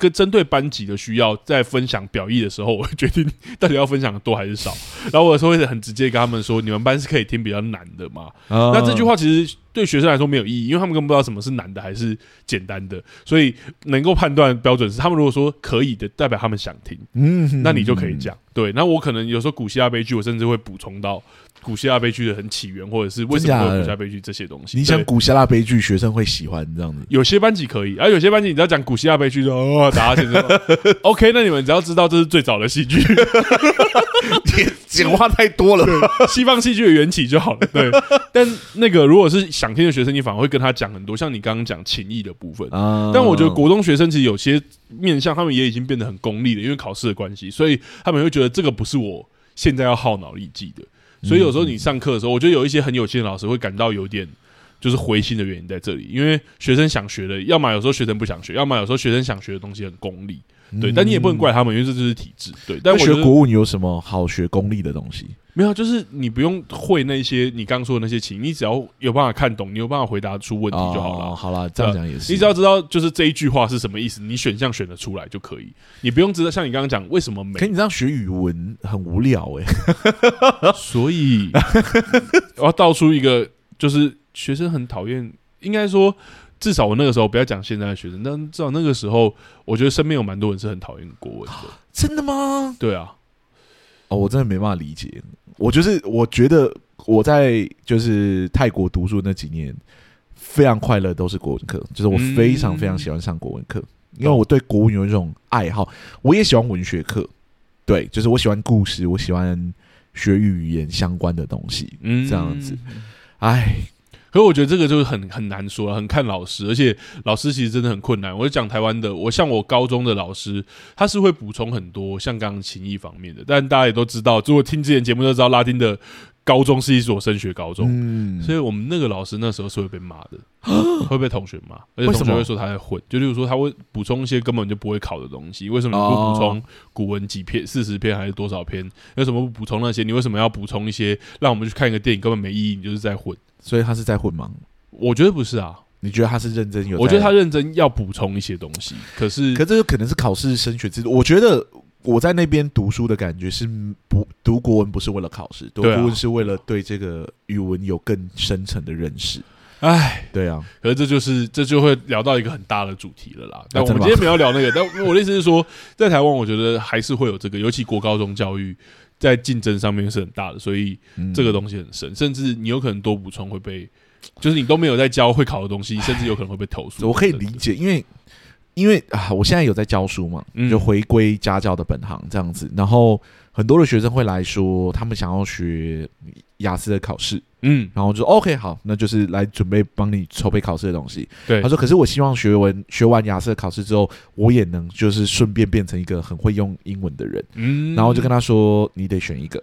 跟针对班级的需要，在分享表意的时候，我会决定到底要分享的多还是少。然后我有时候会很直接跟他们说：“你们班是可以听比较难的嘛？”啊、那这句话其实对学生来说没有意义，因为他们根本不知道什么是难的还是简单的。所以能够判断标准是，他们如果说可以的，代表他们想听。嗯，那你就可以讲。对，那我可能有时候古希腊悲剧，我甚至会补充到。古希腊悲剧的很起源，或者是为什么有古希腊悲剧这些东西？你想古希腊悲剧学生会喜欢这样子？有些班级可以，而、啊、有些班级你只要讲古希腊悲剧就哦，大家先说 OK。那你们只要知道这是最早的戏剧，[LAUGHS] 简化太多了，西方戏剧的缘起就好了。对，[LAUGHS] 但那个如果是想听的学生，你反而会跟他讲很多，像你刚刚讲情义的部分。啊、但我觉得国中学生其实有些面向，他们也已经变得很功利了，因为考试的关系，所以他们会觉得这个不是我现在要耗脑力记的。所以有时候你上课的时候，我觉得有一些很有心的老师会感到有点就是灰心的原因在这里，因为学生想学的，要么有时候学生不想学，要么有时候学生想学的东西很功利，对。但你也不能怪他们，因为这就是体制，对。但学国文有什么好学功利的东西？没有，就是你不用会那些你刚说的那些情，你只要有办法看懂，你有办法回答出问题就好了。哦，好了，这样讲也是。你只要知道就是这一句话是什么意思，你选项选得出来就可以。你不用知道像你刚刚讲为什么美。[LAUGHS] 可你这样学语文很无聊哎、欸，[LAUGHS] 所以我要道出一个，就是学生很讨厌。应该说，至少我那个时候不要讲现在的学生，但至少那个时候，我觉得身边有蛮多人是很讨厌国文的。[GASPS] 真的吗？对啊。哦，我真的没办法理解。我就是我觉得我在就是泰国读书那几年非常快乐，都是国文课，就是我非常非常喜欢上国文课，嗯、因为我对国文有一种爱好。我也喜欢文学课，对，就是我喜欢故事，我喜欢学语言相关的东西，嗯，这样子。哎。可是我觉得这个就是很很难说，很看老师，而且老师其实真的很困难。我就讲台湾的，我像我高中的老师，他是会补充很多像刚刚情谊方面的，但大家也都知道，如果听之前节目都知道，拉丁的高中是一所升学高中，嗯，所以我们那个老师那时候是会被骂的，[GASPS] 会被同学骂，而且同学会说他在混，就例如说他会补充一些根本就不会考的东西，为什么你不补充古文几篇、[LAUGHS] 四十篇还是多少篇？为什么不补充那些？你为什么要补充一些让我们去看一个电影根本没意义？你就是在混。所以他是在混吗？我觉得不是啊。你觉得他是认真有？我觉得他认真要补充一些东西。可是，可这个可能是考试升学制度。我觉得我在那边读书的感觉是不读国文不是为了考试，读国文是为了对这个语文有更深层的认识。哎，对啊。可是这就是这就会聊到一个很大的主题了啦。但我们今天没有聊那个。[LAUGHS] 但我的意思是说，在台湾，我觉得还是会有这个，尤其国高中教育。在竞争上面是很大的，所以这个东西很深，嗯、甚至你有可能多补充会被，就是你都没有在教会考的东西，甚至有可能会被投诉。我可以理解，因为因为啊，我现在有在教书嘛，就回归家教的本行这样子，然后很多的学生会来说，他们想要学雅思的考试。嗯，然后就说 OK 好，那就是来准备帮你筹备考试的东西。对，他说，可是我希望学文学完雅思的考试之后，我也能就是顺便变成一个很会用英文的人。嗯，然后就跟他说，你得选一个。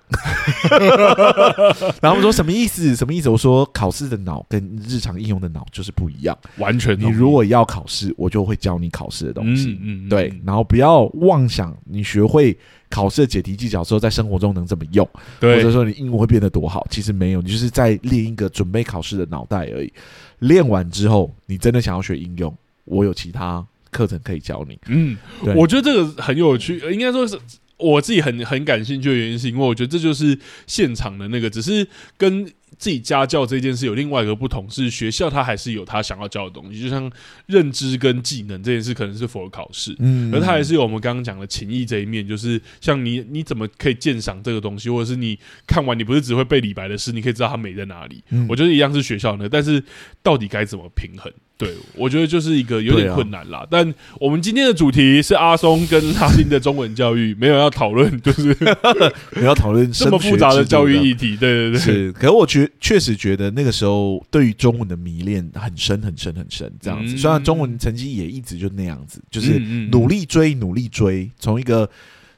[LAUGHS] 然后我说什么意思？什么意思？我说考试的脑跟日常应用的脑就是不一样，完全。你如果要考试，我就会教你考试的东西。嗯，嗯，对，然后不要妄想你学会。考试的解题技巧之后，在生活中能怎么用？对，或者说你英文会变得多好？其实没有，你就是在练一个准备考试的脑袋而已。练完之后，你真的想要学应用，我有其他课程可以教你。嗯，对我觉得这个很有趣，应该说是我自己很很感兴趣的原因，是因为我觉得这就是现场的那个，只是跟。自己家教这件事有另外一个不同，是学校他还是有他想要教的东西，就像认知跟技能这件事，可能是 for 考试，嗯，而他还是有我们刚刚讲的情谊这一面，就是像你你怎么可以鉴赏这个东西，或者是你看完你不是只会背李白的诗，你可以知道它美在哪里。嗯，我觉得一样是学校呢，但是到底该怎么平衡？对，我觉得就是一个有点困难啦。啊、但我们今天的主题是阿松跟拉丁的中文教育，没有要讨论，[LAUGHS] 就是 [LAUGHS] 没有要讨论这么复杂的教育议题。对对对，是。可是我觉确实觉得那个时候对于中文的迷恋很深很深很深，这样子。嗯、虽然中文成绩也一直就那样子，就是努力追努力追，从一个。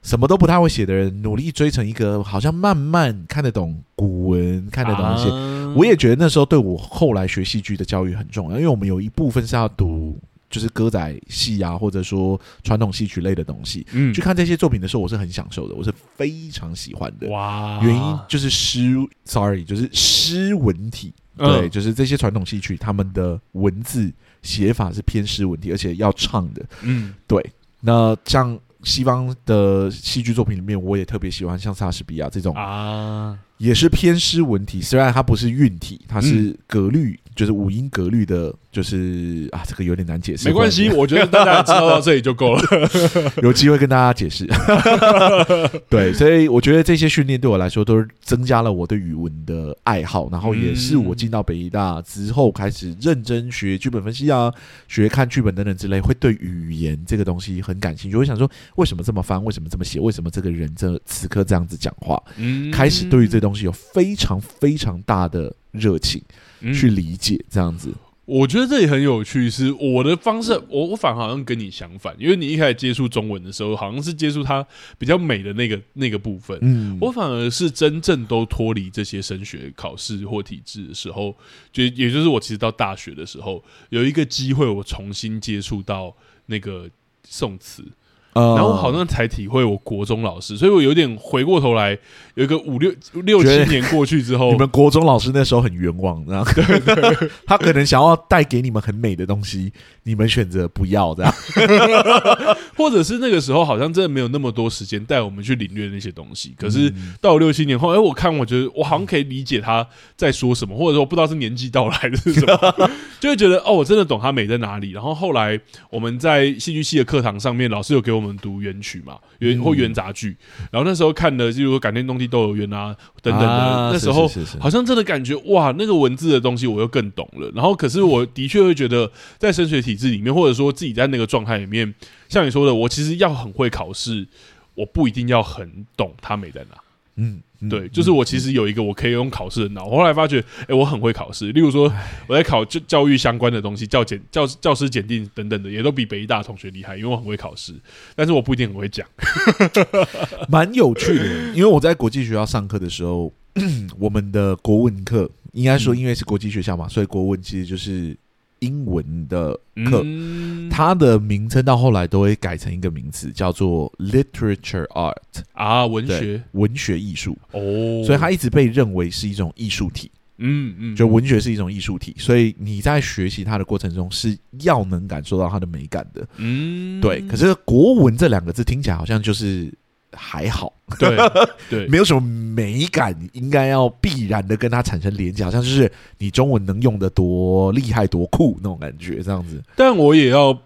什么都不太会写的人，努力追成一个好像慢慢看得懂古文、看得懂一些。啊、我也觉得那时候对我后来学戏剧的教育很重要，因为我们有一部分是要读就是歌仔戏啊，或者说传统戏曲类的东西。嗯，去看这些作品的时候，我是很享受的，我是非常喜欢的。哇，原因就是诗，sorry，就是诗文体。对，嗯、就是这些传统戏曲，他们的文字写法是偏诗文体，而且要唱的。嗯，对。那像。西方的戏剧作品里面，我也特别喜欢像莎士比亚这种啊，也是偏诗文体，虽然它不是韵体，它是格律，嗯、就是五音格律的。就是啊，这个有点难解释。没关系，[LAUGHS] 我觉得大家知道到这里就够了。[LAUGHS] 有机会跟大家解释。[LAUGHS] 对，所以我觉得这些训练对我来说都是增加了我对语文的爱好，然后也是我进到北医大之后开始认真学剧本分析啊，学看剧本等等之类，会对语言这个东西很感兴趣。我想说，为什么这么翻？为什么这么写？为什么这个人这此刻这样子讲话？开始对于这东西有非常非常大的热情去理解这样子。我觉得这也很有趣，是我的方式，我我反而好像跟你相反，因为你一开始接触中文的时候，好像是接触它比较美的那个那个部分，嗯，我反而是真正都脱离这些升学考试或体制的时候，就也就是我其实到大学的时候，有一个机会，我重新接触到那个宋词。然后好像才体会我国中老师，所以我有点回过头来，有一个五六六七年过去之后，[LAUGHS] 你们国中老师那时候很冤枉，然后对对，[LAUGHS] 他可能想要带给你们很美的东西，你们选择不要这样，[LAUGHS] 或者是那个时候好像真的没有那么多时间带我们去领略那些东西。可是到六七年后，哎，我看我觉得我好像可以理解他在说什么，或者说不知道是年纪到来的是什么，就会觉得哦，我真的懂他美在哪里。然后后来我们在戏剧系的课堂上面，老师有给我们。我们读原曲嘛，元或元杂剧，然后那时候看的，就如说感天动地都有缘啊等等的，啊、那时候好像真的感觉哇，那个文字的东西我又更懂了。然后，可是我的确会觉得，在升学体制里面，或者说自己在那个状态里面，像你说的，我其实要很会考试，我不一定要很懂它美在哪。嗯。对，就是我其实有一个我可以用考试的脑，我后来发觉，哎，我很会考试。例如说，我在考教教育相关的东西，教检、教教师检定等等的，也都比北艺大同学厉害，因为我很会考试。但是我不一定很会讲，[LAUGHS] 蛮有趣的。因为我在国际学校上课的时候，[CLEARS THROAT] 我们的国文课应该说，因为是国际学校嘛，所以国文其实就是。英文的课，嗯、它的名称到后来都会改成一个名词，叫做 literature art 啊，文学文学艺术哦，所以它一直被认为是一种艺术体。嗯嗯，就文学是一种艺术体，所以你在学习它的过程中是要能感受到它的美感的。嗯，对。可是国文这两个字听起来好像就是。还好，对 [LAUGHS] 对，没有什么美感，应该要必然的跟它产生连接，好像就是你中文能用的多厉害、多酷那种感觉，这样子。但我也要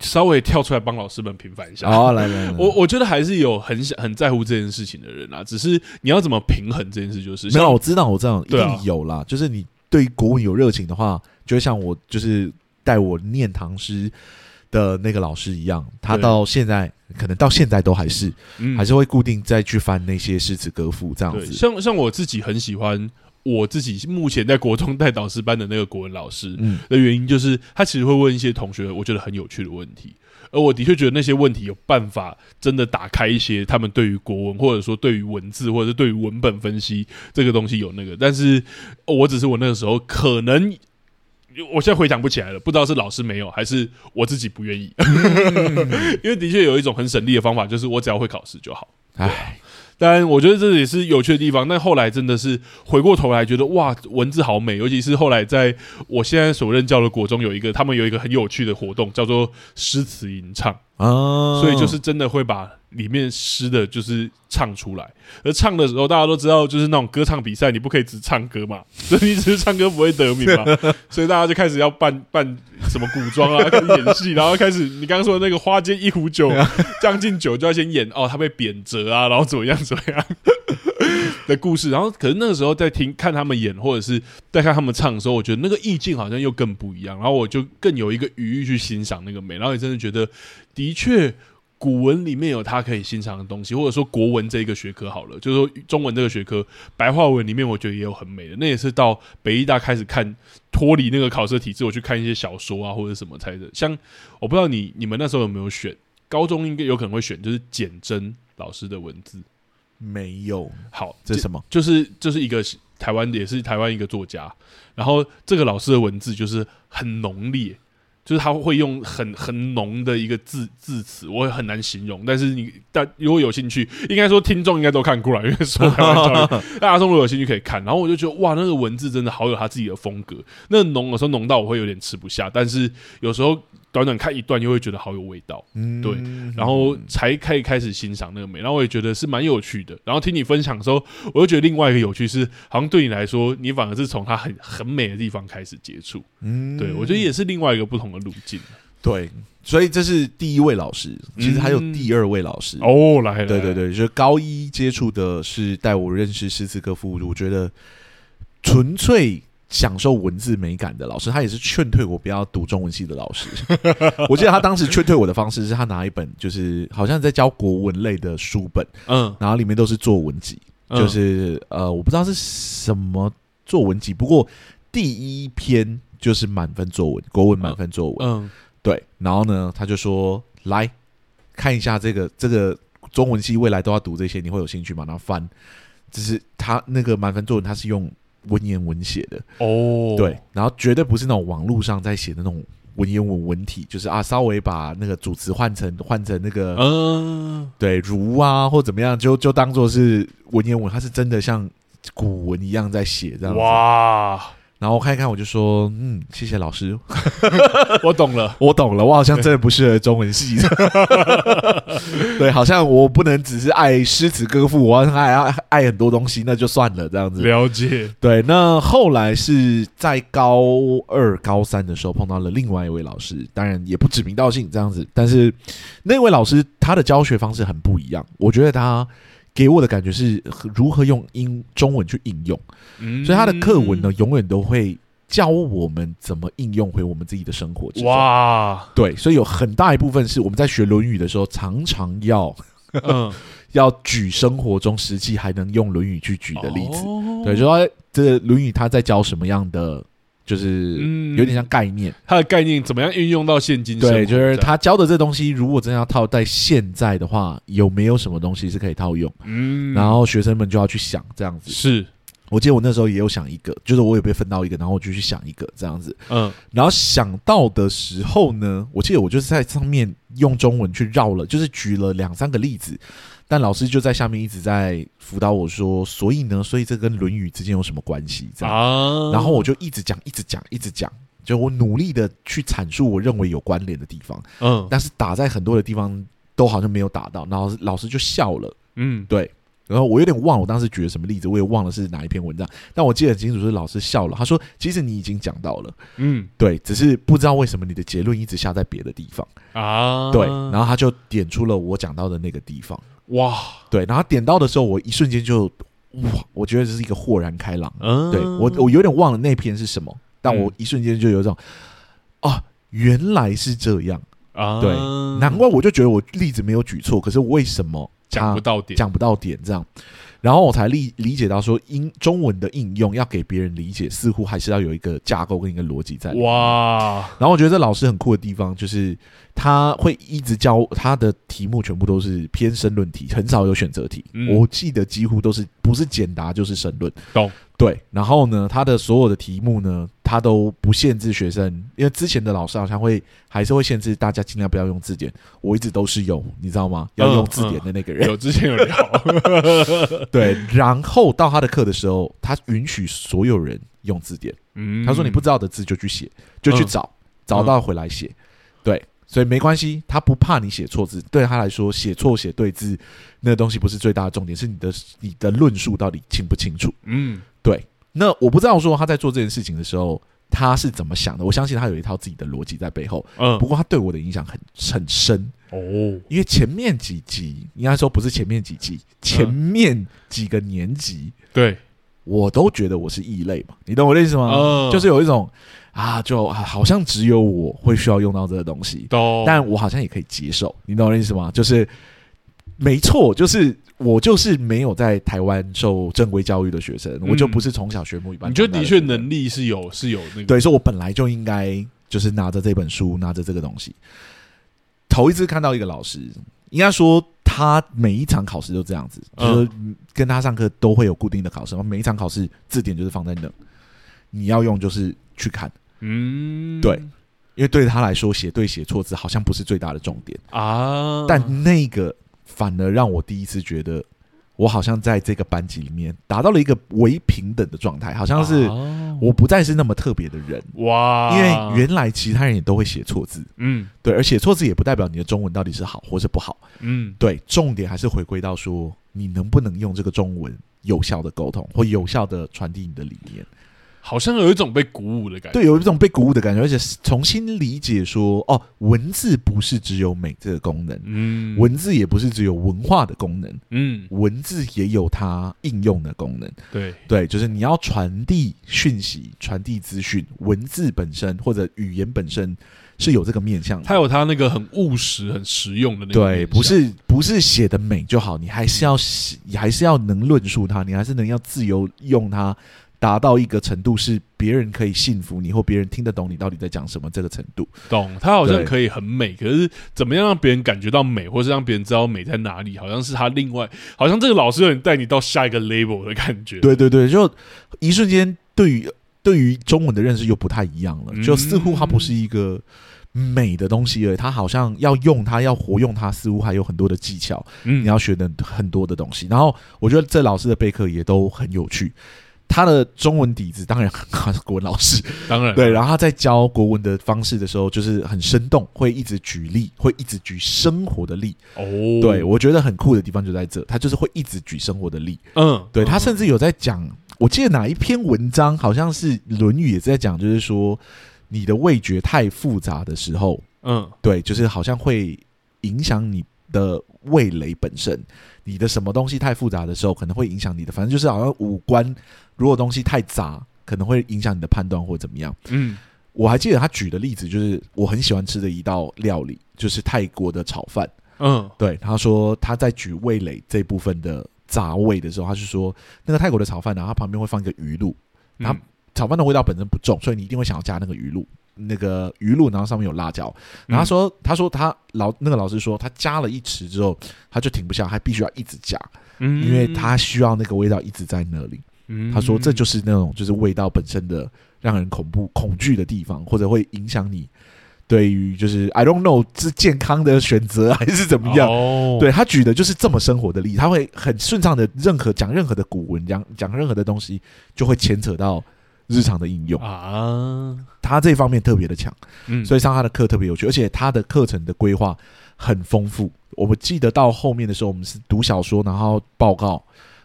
稍微跳出来帮老师们平反一下。好，来来来，我我觉得还是有很想很在乎这件事情的人啊，只是你要怎么平衡这件事，就是没有，我知道我这样一定有啦。就是你对国文有热情的话，就像我就是带我念唐诗的那个老师一样，他到现在对可能到现在都还是，嗯、还是会固定再去翻那些诗词歌赋这样子。像像我自己很喜欢我自己目前在国中带导师班的那个国文老师，的原因就是他其实会问一些同学我觉得很有趣的问题，而我的确觉得那些问题有办法真的打开一些他们对于国文或者说对于文字或者是对于文本分析这个东西有那个，但是我只是我那个时候可能。我现在回想不起来了，不知道是老师没有，还是我自己不愿意。[LAUGHS] 因为的确有一种很省力的方法，就是我只要会考试就好。唉，但我觉得这也是有趣的地方。但后来真的是回过头来觉得，哇，文字好美。尤其是后来在我现在所任教的国中，有一个他们有一个很有趣的活动，叫做诗词吟唱啊，所以就是真的会把。里面诗的就是唱出来，而唱的时候大家都知道，就是那种歌唱比赛，你不可以只唱歌嘛，[LAUGHS] 所以你只是唱歌不会得名嘛，[LAUGHS] 所以大家就开始要扮扮什么古装啊，开始演戏，然后开始你刚刚说的那个花间一壶酒，[LAUGHS] 将进酒就要先演哦，他被贬谪啊，然后怎么样怎么样。的故事。然后，可是那个时候在听看他们演，或者是在看他们唱的时候，我觉得那个意境好像又更不一样。然后我就更有一个余裕去欣赏那个美。然后也真的觉得，的确。古文里面有他可以欣赏的东西，或者说国文这一个学科好了，就是说中文这个学科，白话文里面我觉得也有很美的。那也是到北艺大开始看脱离那个考试体制，我去看一些小说啊或者什么才的。像我不知道你你们那时候有没有选，高中应该有可能会选，就是简真老师的文字。没有。好，这是什么？就是就是一个台湾也是台湾一个作家，然后这个老师的文字就是很浓烈。就是他会用很很浓的一个字字词，我也很难形容。但是你但如果有兴趣，应该说听众应该都看过了，因为说台湾，[LAUGHS] 大家如果有兴趣可以看。然后我就觉得哇，那个文字真的好有他自己的风格。那浓有时候浓到我会有点吃不下，但是有时候。短短看一段，又会觉得好有味道，嗯，对，然后才可以开始欣赏那个美，然后我也觉得是蛮有趣的。然后听你分享的时候，我又觉得另外一个有趣是，好像对你来说，你反而是从它很很美的地方开始接触，嗯，对，我觉得也是另外一个不同的路径。对，所以这是第一位老师，其实还有第二位老师、嗯、哦，来，来，对对对，就是高一接触的是带我认识诗词歌赋，我觉得纯粹。享受文字美感的老师，他也是劝退我不要读中文系的老师。[LAUGHS] 我记得他当时劝退我的方式是他拿一本，就是好像在教国文类的书本，嗯，然后里面都是作文集，就是呃，我不知道是什么作文集，不过第一篇就是满分作文，国文满分作文，嗯，对。然后呢，他就说来看一下这个这个中文系未来都要读这些，你会有兴趣吗？然后翻，就是他那个满分作文，他是用。文言文写的。哦，对，然后绝对不是那种网络上在写的那种文言文文体，就是啊，稍微把那个主词换成换成那个嗯，对，如啊或怎么样，就就当做是文言文，它是真的像古文一样在写这样子。哇。然后我看一看，我就说，嗯，谢谢老师，[LAUGHS] 我懂了，[LAUGHS] 我懂了，我好像真的不适合中文系的，[LAUGHS] 对，好像我不能只是爱诗词歌赋，我还爱爱很多东西，那就算了，这样子。了解，对。那后来是在高二、高三的时候碰到了另外一位老师，当然也不指名道姓这样子，但是那位老师他的教学方式很不一样，我觉得他。给我的感觉是如何用英中文去应用，嗯、所以他的课文呢，永远都会教我们怎么应用回我们自己的生活之中。哇，对，所以有很大一部分是我们在学《论语》的时候，常常要，嗯，[LAUGHS] 要举生活中实际还能用《论语》去举的例子。哦、对，就说这个《论语》他在教什么样的？就是有点像概念，嗯、它的概念怎么样运用到现今？对，就是他教的这东西，如果真的要套在现在的话，有没有什么东西是可以套用？嗯，然后学生们就要去想这样子。是，我记得我那时候也有想一个，就是我也被分到一个，然后我就去想一个这样子。嗯，然后想到的时候呢，我记得我就是在上面用中文去绕了，就是举了两三个例子。但老师就在下面一直在辅导我说，所以呢，所以这跟《论语》之间有什么关系？这样，啊、然后我就一直讲，一直讲，一直讲，就我努力的去阐述我认为有关联的地方。嗯，但是打在很多的地方都好像没有打到，然后老师就笑了。嗯，对。然后我有点忘了我当时举了什么例子，我也忘了是哪一篇文章，但我记得很清楚是老师笑了，他说：“其实你已经讲到了。”嗯，对，只是不知道为什么你的结论一直下在别的地方啊。对，然后他就点出了我讲到的那个地方。哇，对，然后点到的时候，我一瞬间就哇，我觉得这是一个豁然开朗。嗯，对我，我有点忘了那篇是什么，但我一瞬间就有一种，啊，原来是这样。啊，对，难怪我就觉得我例子没有举错，可是为什么讲不到点，讲不到点这样？然后我才理理解到说，英中文的应用要给别人理解，似乎还是要有一个架构跟一个逻辑在。哇！然后我觉得这老师很酷的地方就是。他会一直教他的题目，全部都是偏申论题，很少有选择题。嗯、我记得几乎都是不是简答就是申论。懂对。然后呢，他的所有的题目呢，他都不限制学生，因为之前的老师好像会还是会限制大家尽量不要用字典。我一直都是有，你知道吗？要用字典的那个人。嗯嗯、有之前有聊。[LAUGHS] 对。然后到他的课的时候，他允许所有人用字典。嗯。他说：“你不知道的字就去写，就去找，嗯、找到回来写。”对。所以没关系，他不怕你写错字。对他来说，写错写对字那个东西不是最大的重点，是你的你的论述到底清不清楚。嗯，对。那我不知道说他在做这件事情的时候，他是怎么想的，我相信他有一套自己的逻辑在背后。嗯，不过他对我的影响很很深哦，因为前面几集应该说不是前面几集，前面几个年级，对我都觉得我是异类嘛，你懂我的意思吗？嗯，就是有一种啊，就好像只有我会需要用到这个东西，但我好像也可以接受，你懂我的意思吗？就是没错，就是。我就是没有在台湾受正规教育的学生，嗯、我就不是从小学母语班。你觉得的确能力是有是有那个，对，所以我本来就应该就是拿着这本书，拿着这个东西。头一次看到一个老师，应该说他每一场考试都这样子，嗯、就是跟他上课都会有固定的考试，每一场考试字典就是放在那，你要用就是去看，嗯，对，因为对他来说写对写错字好像不是最大的重点啊，但那个。反而让我第一次觉得，我好像在这个班级里面达到了一个唯平等的状态，好像是我不再是那么特别的人。哇！因为原来其他人也都会写错字，嗯，对，而写错字也不代表你的中文到底是好或是不好，嗯，对，重点还是回归到说你能不能用这个中文有效的沟通或有效的传递你的理念。好像有一种被鼓舞的感觉，对，有一种被鼓舞的感觉，而且重新理解说，哦，文字不是只有美这个功能，嗯，文字也不是只有文化的功能，嗯，文字也有它应用的功能，对，对，就是你要传递讯息、传递资讯，文字本身或者语言本身是有这个面向的，它有它那个很务实、很实用的那个，对，不是不是写的美就好，你还是要写，你还是要能论述它，你还是能要自由用它。达到一个程度是别人可以信服你，或别人听得懂你到底在讲什么这个程度。懂，他好像可以很美，可是怎么样让别人感觉到美，或是让别人知道美在哪里？好像是他另外，好像这个老师有点带你到下一个 level 的感觉。对对对，就一瞬间对于对于中文的认识又不太一样了，就似乎它不是一个美的东西而已，它好像要用它，要活用它，似乎还有很多的技巧，嗯，你要学的很多的东西。然后我觉得这老师的备课也都很有趣。他的中文底子当然很好，是国文老师，当然对。然后他在教国文的方式的时候，就是很生动，会一直举例，会一直举生活的例。哦，对，我觉得很酷的地方就在这，他就是会一直举生活的例。嗯，对，他甚至有在讲，我记得哪一篇文章好像是《论语》也是在讲，就是说你的味觉太复杂的时候，嗯，对，就是好像会影响你的味蕾本身。你的什么东西太复杂的时候，可能会影响你的，反正就是好像五官。如果东西太杂，可能会影响你的判断或怎么样。嗯，我还记得他举的例子，就是我很喜欢吃的一道料理，就是泰国的炒饭。嗯，对，他说他在举味蕾这部分的杂味的时候，他是说那个泰国的炒饭呢，它旁边会放一个鱼露，它炒饭的味道本身不重，所以你一定会想要加那个鱼露，那个鱼露，然后上面有辣椒。然后他说，他说他老那个老师说，他加了一匙之后，他就停不下，他必须要一直加，嗯，因为他需要那个味道一直在那里。他说：“这就是那种，就是味道本身的让人恐怖、恐惧的地方，或者会影响你对于就是 I don't know 是健康的选择还是怎么样。Oh. 对，他举的就是这么生活的例，他会很顺畅的任何讲任何的古文，讲讲任何的东西，就会牵扯到日常的应用啊。他这方面特别的强，所以上他的课特别有趣，而且他的课程的规划很丰富。我们记得到后面的时候，我们是读小说，然后报告。”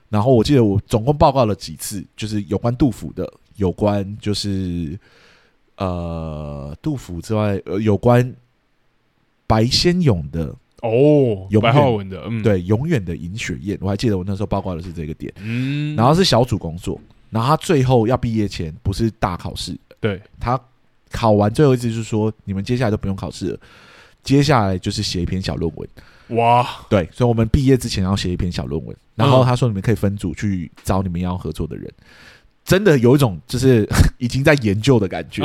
然后我记得我总共报告了几次，就是有关杜甫的，有关就是呃杜甫之外，呃有关白先勇的哦，有白话文的，嗯，对，永远的尹雪宴，我还记得我那时候报告的是这个点，嗯，然后是小组工作，然后他最后要毕业前不是大考试，对，他考完最后一次就是说，你们接下来都不用考试了，接下来就是写一篇小论文。哇，对，所以我们毕业之前要写一篇小论文，然后他说你们可以分组去找你们要合作的人，真的有一种就是 [LAUGHS] 已经在研究的感觉。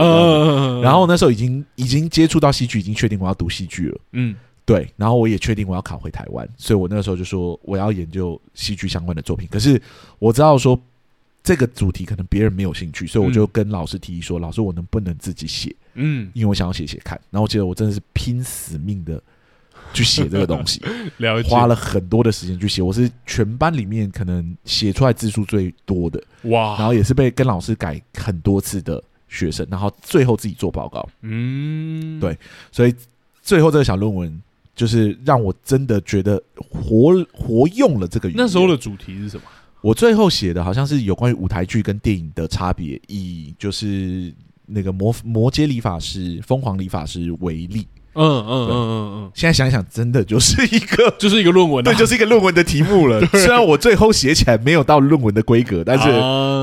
然后那时候已经已经接触到戏剧，已经确定我要读戏剧了。嗯，对，然后我也确定我要考回台湾，所以我那个时候就说我要研究戏剧相关的作品。可是我知道说这个主题可能别人没有兴趣，所以我就跟老师提议说：“老师，我能不能自己写？”嗯，因为我想要写写看。然后我记得我真的是拼死命的。去写这个东西，[LAUGHS] 了花了很多的时间去写。我是全班里面可能写出来字数最多的哇，然后也是被跟老师改很多次的学生，然后最后自己做报告。嗯，对，所以最后这个小论文就是让我真的觉得活活用了这个语言。那时候的主题是什么？我最后写的好像是有关于舞台剧跟电影的差别，以就是那个摩摩羯理发师、疯狂理发师为例。嗯嗯嗯嗯嗯，现在想一想，真的就是一个，[LAUGHS] 就是一个论文，对，就是一个论文的题目了。[LAUGHS] 虽然我最后写起来没有到论文的规格，但是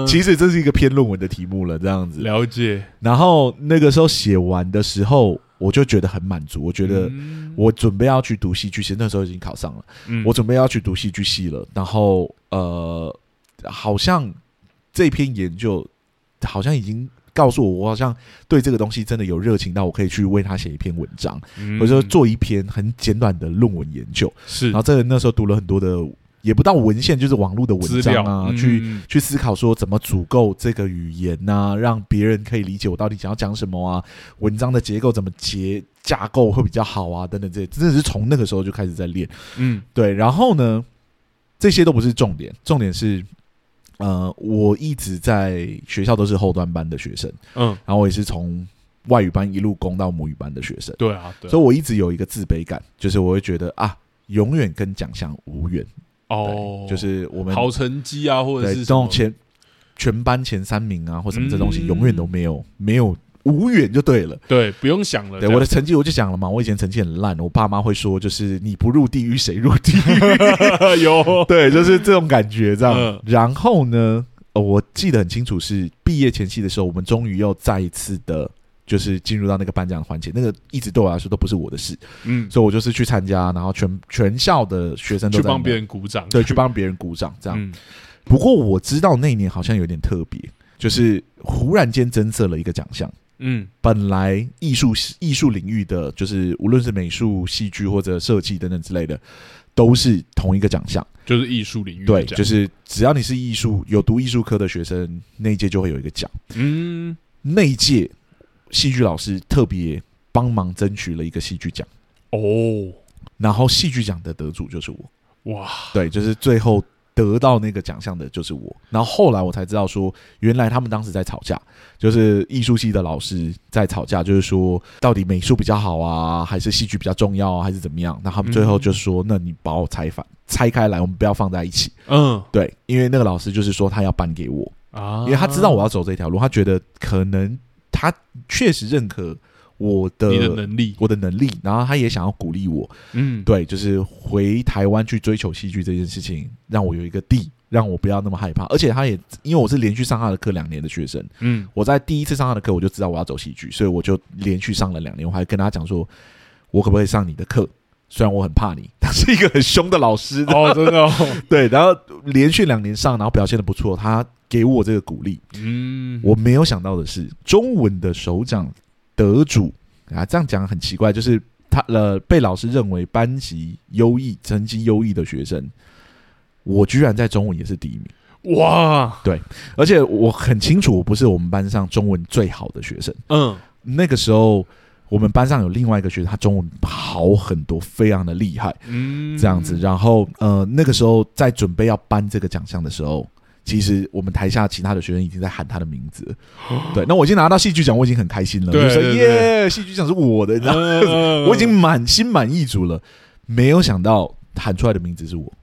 其实这是一个偏论文的题目了。这样子了解。然后那个时候写完的时候，我就觉得很满足。我觉得我准备要去读戏剧系，那时候已经考上了。我准备要去读戏剧系了。然后呃，好像这篇研究好像已经。告诉我，我好像对这个东西真的有热情到我可以去为他写一篇文章，或者说做一篇很简短的论文研究。是，然后这个那时候读了很多的，也不到文献，就是网络的文章啊，去去思考说怎么组构这个语言呐、啊，让别人可以理解我到底想要讲什么啊，文章的结构怎么结架构会比较好啊，等等这些，真的是从那个时候就开始在练。嗯，对。然后呢，这些都不是重点，重点是。呃，我一直在学校都是后端班的学生，嗯，然后我也是从外语班一路攻到母语班的学生，对啊，对，所以我一直有一个自卑感，就是我会觉得啊，永远跟奖项无缘哦，就是我们好成绩啊，或者是这种前全班前三名啊，或什么这东西，永远都没有没有。无缘就对了，对，不用想了。对，我的成绩我就讲了嘛，我以前成绩很烂，我爸妈会说，就是你不入地狱谁入地狱？[LAUGHS] 有，[LAUGHS] 对，就是这种感觉这样。嗯、然后呢，我记得很清楚，是毕业前夕的时候，我们终于又再一次的，就是进入到那个颁奖环节。那个一直对我来说都不是我的事，嗯，所以我就是去参加，然后全全校的学生都在去帮别人鼓掌，对，去帮别人鼓掌这样。嗯、不过我知道那一年好像有点特别，就是忽然间增设了一个奖项。嗯，本来艺术艺术领域的，就是无论是美术、戏剧或者设计等等之类的，都是同一个奖项，就是艺术领域。对，就是只要你是艺术有读艺术科的学生，那一届就会有一个奖。嗯，那一届戏剧老师特别帮忙争取了一个戏剧奖。哦，然后戏剧奖的得主就是我。哇，对，就是最后。得到那个奖项的就是我，然后后来我才知道说，原来他们当时在吵架，就是艺术系的老师在吵架，就是说到底美术比较好啊，还是戏剧比较重要啊，还是怎么样？那他们最后就说，那你把我拆反拆开来，我们不要放在一起。嗯，对，因为那个老师就是说他要颁给我啊，因为他知道我要走这条路，他觉得可能他确实认可。我的，你的能力，我的能力，然后他也想要鼓励我，嗯，对，就是回台湾去追求戏剧这件事情，让我有一个地，让我不要那么害怕。而且他也因为我是连续上他的课两年的学生，嗯，我在第一次上他的课，我就知道我要走戏剧，所以我就连续上了两年。我还跟他讲说，我可不可以上你的课？虽然我很怕你，[LAUGHS] 他是一个很凶的老师哦，真的，哦，[LAUGHS] 对。然后连续两年上，然后表现的不错，他给我这个鼓励，嗯，我没有想到的是，中文的首奖。得主啊，这样讲很奇怪，就是他呃被老师认为班级优异、成绩优异的学生，我居然在中文也是第一名，哇！对，而且我很清楚，我不是我们班上中文最好的学生。嗯，那个时候我们班上有另外一个学生，他中文好很多，非常的厉害。嗯，这样子，然后呃那个时候在准备要颁这个奖项的时候。其实我们台下其他的学生已经在喊他的名字了，对，那我已经拿到戏剧奖，我已经很开心了，就，说耶，戏剧奖是我的，你知道吗？我已经满心满意足了，没有想到喊出来的名字是我，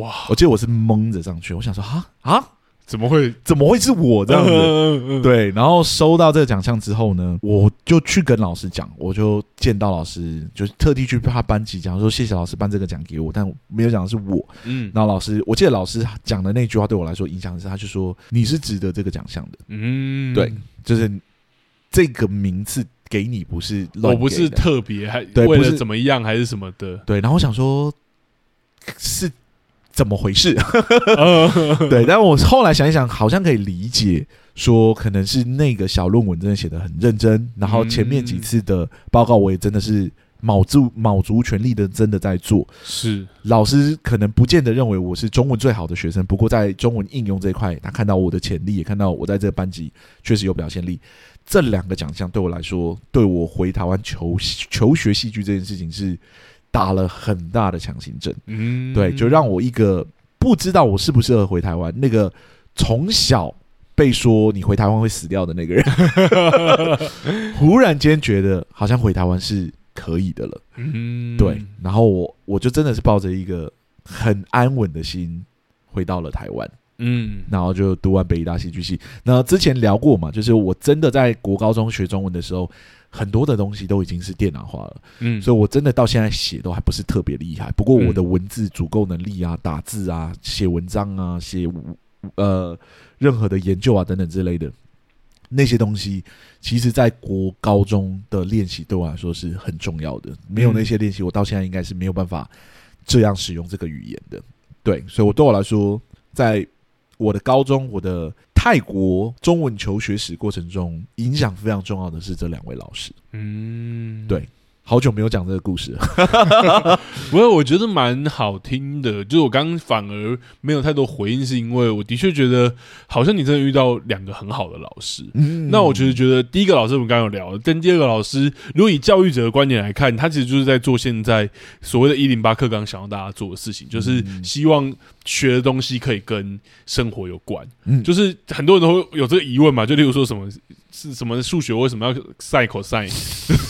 哇！我记得我是蒙着上去，我想说啊啊。怎么会？怎么会是我这样子？嗯嗯嗯、对，然后收到这个奖项之后呢，我就去跟老师讲，我就见到老师，就是特地去他班级讲说，谢谢老师颁这个奖给我，但没有讲的是我。嗯，然后老师，我记得老师讲的那句话对我来说影响是，他就说你是值得这个奖项的。嗯，对，就是这个名次给你不是我不是特别还对，为了怎么样还是什么的。对，然后我想说，是。怎么回事？[LAUGHS] 对，但我后来想一想，好像可以理解，说可能是那个小论文真的写的很认真，然后前面几次的报告我也真的是卯足卯足全力的真的在做。是老师可能不见得认为我是中文最好的学生，不过在中文应用这一块，他看到我的潜力，也看到我在这个班级确实有表现力。这两个奖项对我来说，对我回台湾求求学戏剧这件事情是。打了很大的强心针，嗯，对，就让我一个不知道我适不适合回台湾，那个从小被说你回台湾会死掉的那个人，[LAUGHS] 忽然间觉得好像回台湾是可以的了，嗯，对，然后我我就真的是抱着一个很安稳的心回到了台湾，嗯，然后就读完北艺大戏剧系。那之前聊过嘛，就是我真的在国高中学中文的时候，很多的东西都已经是电脑化了，嗯，所以我真的到现在写都还不是特别厉害。不过我的文字足够能力啊，打字啊，写文章啊，写呃任何的研究啊等等之类的那些东西，其实在国高中的练习对我来说是很重要的。没有那些练习，我到现在应该是没有办法这样使用这个语言的。对，所以我对我来说，在我的高中，我的泰国中文求学史过程中，影响非常重要的是这两位老师。嗯，对。好久没有讲这个故事了，[LAUGHS] 不过我觉得蛮好听的。就是我刚刚反而没有太多回应，是因为我的确觉得好像你真的遇到两个很好的老师。嗯，那我觉得觉得第一个老师我们刚刚有聊，跟第二个老师，如果以教育者的观点来看，他其实就是在做现在所谓的“一零八课纲”想要大家做的事情，就是希望学的东西可以跟生活有关。嗯，就是很多人都会有这个疑问嘛，就例如说什么。是什么数学为什么要 sin cos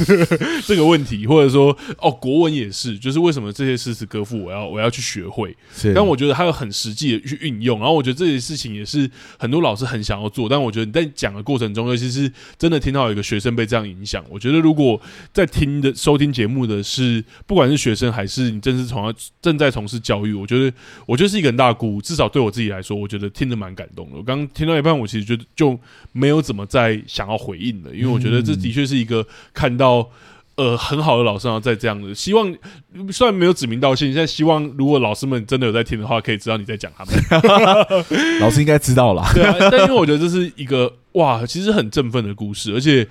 [LAUGHS] 这个问题，或者说哦，国文也是，就是为什么这些诗词歌赋我要我要去学会？但我觉得它有很实际的去运用，然后我觉得这些事情也是很多老师很想要做。但我觉得你在讲的过程中，尤其是真的听到有一个学生被这样影响，我觉得如果在听的收听节目的是不管是学生还是你正是从正在从事教育，我觉得我觉得是一个很大的鼓舞。至少对我自己来说，我觉得听得蛮感动的。我刚刚听到一半，我其实觉得就没有怎么在。想要回应的，因为我觉得这的确是一个看到呃很好的老师要在这样的，希望虽然没有指名道姓，现在希望如果老师们真的有在听的话，可以知道你在讲他们。[LAUGHS] 老师应该知道啦，对啊。但因为我觉得这是一个哇，其实很振奋的故事，而且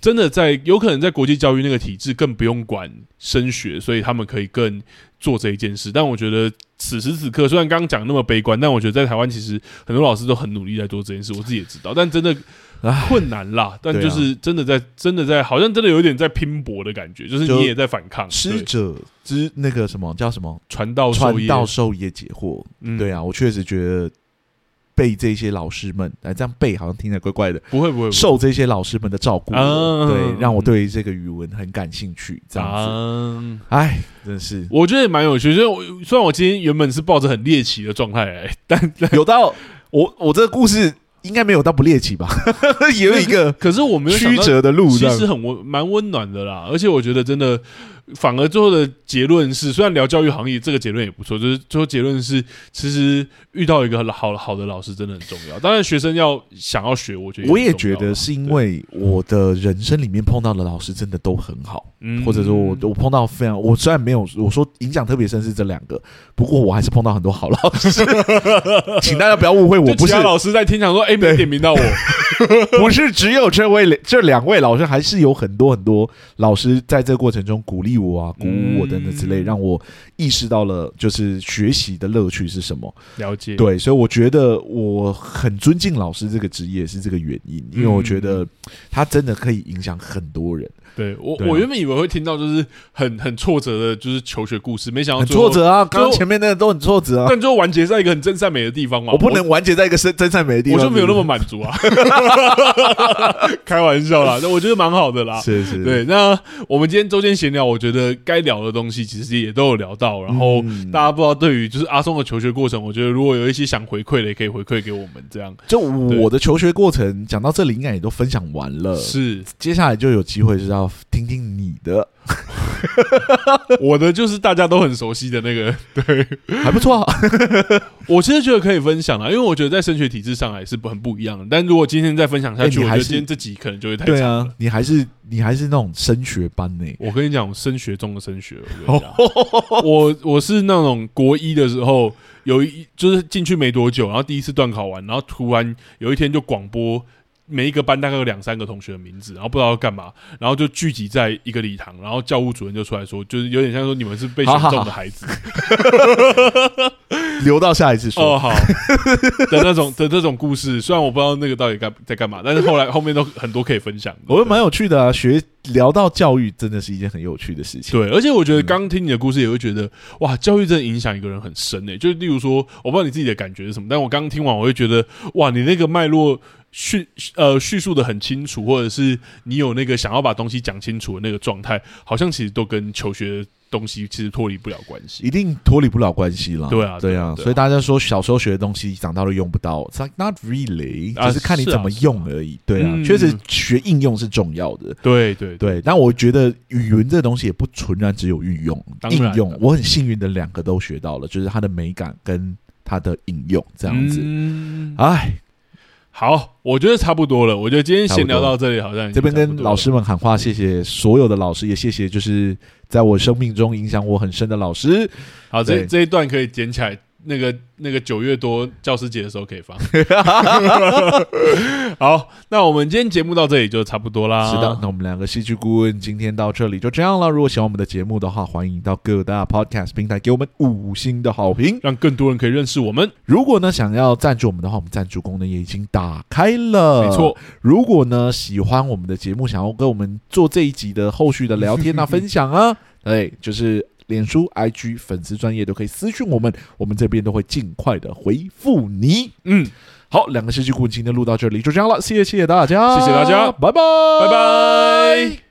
真的在有可能在国际教育那个体制更不用管升学，所以他们可以更做这一件事。但我觉得此时此刻，虽然刚刚讲那么悲观，但我觉得在台湾其实很多老师都很努力在做这件事，我自己也知道。但真的。困难啦，但就是真的在，真的在，好像真的有一点在拼搏的感觉，就是你也在反抗。师者之那个什么叫什么？传道传道授业解惑。嗯，对啊，我确实觉得被这些老师们来这样背，好像听起来怪怪的。不会不会，受这些老师们的照顾，对，让我对这个语文很感兴趣。这样子，哎，真是，我觉得也蛮有趣。就虽然我今天原本是抱着很猎奇的状态来，[LAUGHS] 但有到我我这个故事。应该没有到不猎奇吧？[LAUGHS] 也有一个，[LAUGHS] 可是我没有曲折的路，其实很温蛮温暖的啦。而且我觉得真的。反而最后的结论是，虽然聊教育行业，这个结论也不错，就是最后结论是，其实遇到一个好好的老师真的很重要。当然，学生要想要学，我觉得我也觉得是因为我的人生里面碰到的老师真的都很好，嗯，或者说我我碰到非常，我虽然没有我说影响特别深是这两个，不过我还是碰到很多好老师，[LAUGHS] 请大家不要误会，我不是老师在听讲说，哎，没点名到我，[LAUGHS] 不是只有这位这两位老师，还是有很多很多老师在这个过程中鼓励。我啊，鼓舞我等等之类，让我意识到了就是学习的乐趣是什么。了解，对，所以我觉得我很尊敬老师这个职业是这个原因，因为我觉得他真的可以影响很多人。对我，我原本以为会听到就是很很挫折的，就是求学故事，没想到很挫折啊！刚刚前面那个都很挫折啊，但最后完结在一个很真善美的地方嘛。我不能完结在一个真真善美的地方，我就没有那么满足啊。[LAUGHS] 开玩笑啦，那我觉得蛮好的啦。是是，对。那我们今天周间闲聊，我觉得该聊的东西其实也都有聊到。然后大家不知道对于就是阿松的求学过程，我觉得如果有一些想回馈的，也可以回馈给我们。这样，就我的求学过程讲到这里，应该也都分享完了。是，接下来就有机会是要听听你。你的，[LAUGHS] 我的就是大家都很熟悉的那个，对，还不错啊。[LAUGHS] 我其实觉得可以分享啊，因为我觉得在升学体制上还是不很不一样的。但如果今天再分享下去，欸、我觉得今天这集可能就会太长了。对啊，你还是你还是那种升学班呢、欸。我跟你讲，升学中的升学。我 [LAUGHS] 我我是那种国一的时候，有一就是进去没多久，然后第一次段考完，然后突然有一天就广播。每一个班大概有两三个同学的名字，然后不知道要干嘛，然后就聚集在一个礼堂，然后教务主任就出来说，就是有点像说你们是被选中的孩子，留到下一次说哦好的那种的这种故事，虽然我不知道那个到底干在干嘛，但是后来后面都很多可以分享，我觉得蛮有趣的啊。学聊到教育真的是一件很有趣的事情，对，而且我觉得刚听你的故事也会觉得哇，教育真的影响一个人很深诶、欸。就例如说，我不知道你自己的感觉是什么，但我刚听完我会觉得哇，你那个脉络。叙呃叙述的很清楚，或者是你有那个想要把东西讲清楚的那个状态，好像其实都跟求学东西其实脱离不了关系，一定脱离不了关系了。对啊，对啊，所以大家说小时候学的东西，长大都用不到。It's like not really，只是看你怎么用而已。对啊，确实学应用是重要的。对对对，但我觉得语文这东西也不纯然只有运用，应用。我很幸运的两个都学到了，就是它的美感跟它的应用这样子。哎。好，我觉得差不多了。我觉得今天闲聊到这里，好像这边跟老师们喊话，谢谢所有的老师，也谢谢就是在我生命中影响我很深的老师。好，这这一段可以捡起来。那个那个九月多教师节的时候可以放。[LAUGHS] 好，那我们今天节目到这里就差不多啦。是的，那我们两个戏剧顾问今天到这里就这样了。如果喜欢我们的节目的话，欢迎到各大 Podcast 平台给我们五星的好评，让更多人可以认识我们。如果呢想要赞助我们的话，我们赞助功能也已经打开了。没错，如果呢喜欢我们的节目，想要跟我们做这一集的后续的聊天啊、[LAUGHS] 分享啊，对，就是。脸书、IG 粉丝专业都可以私讯我们，我们这边都会尽快的回复你。嗯，好，两个戏剧顾问今天录到这里就这样了，谢谢谢谢大家，谢谢大家，拜拜，拜拜。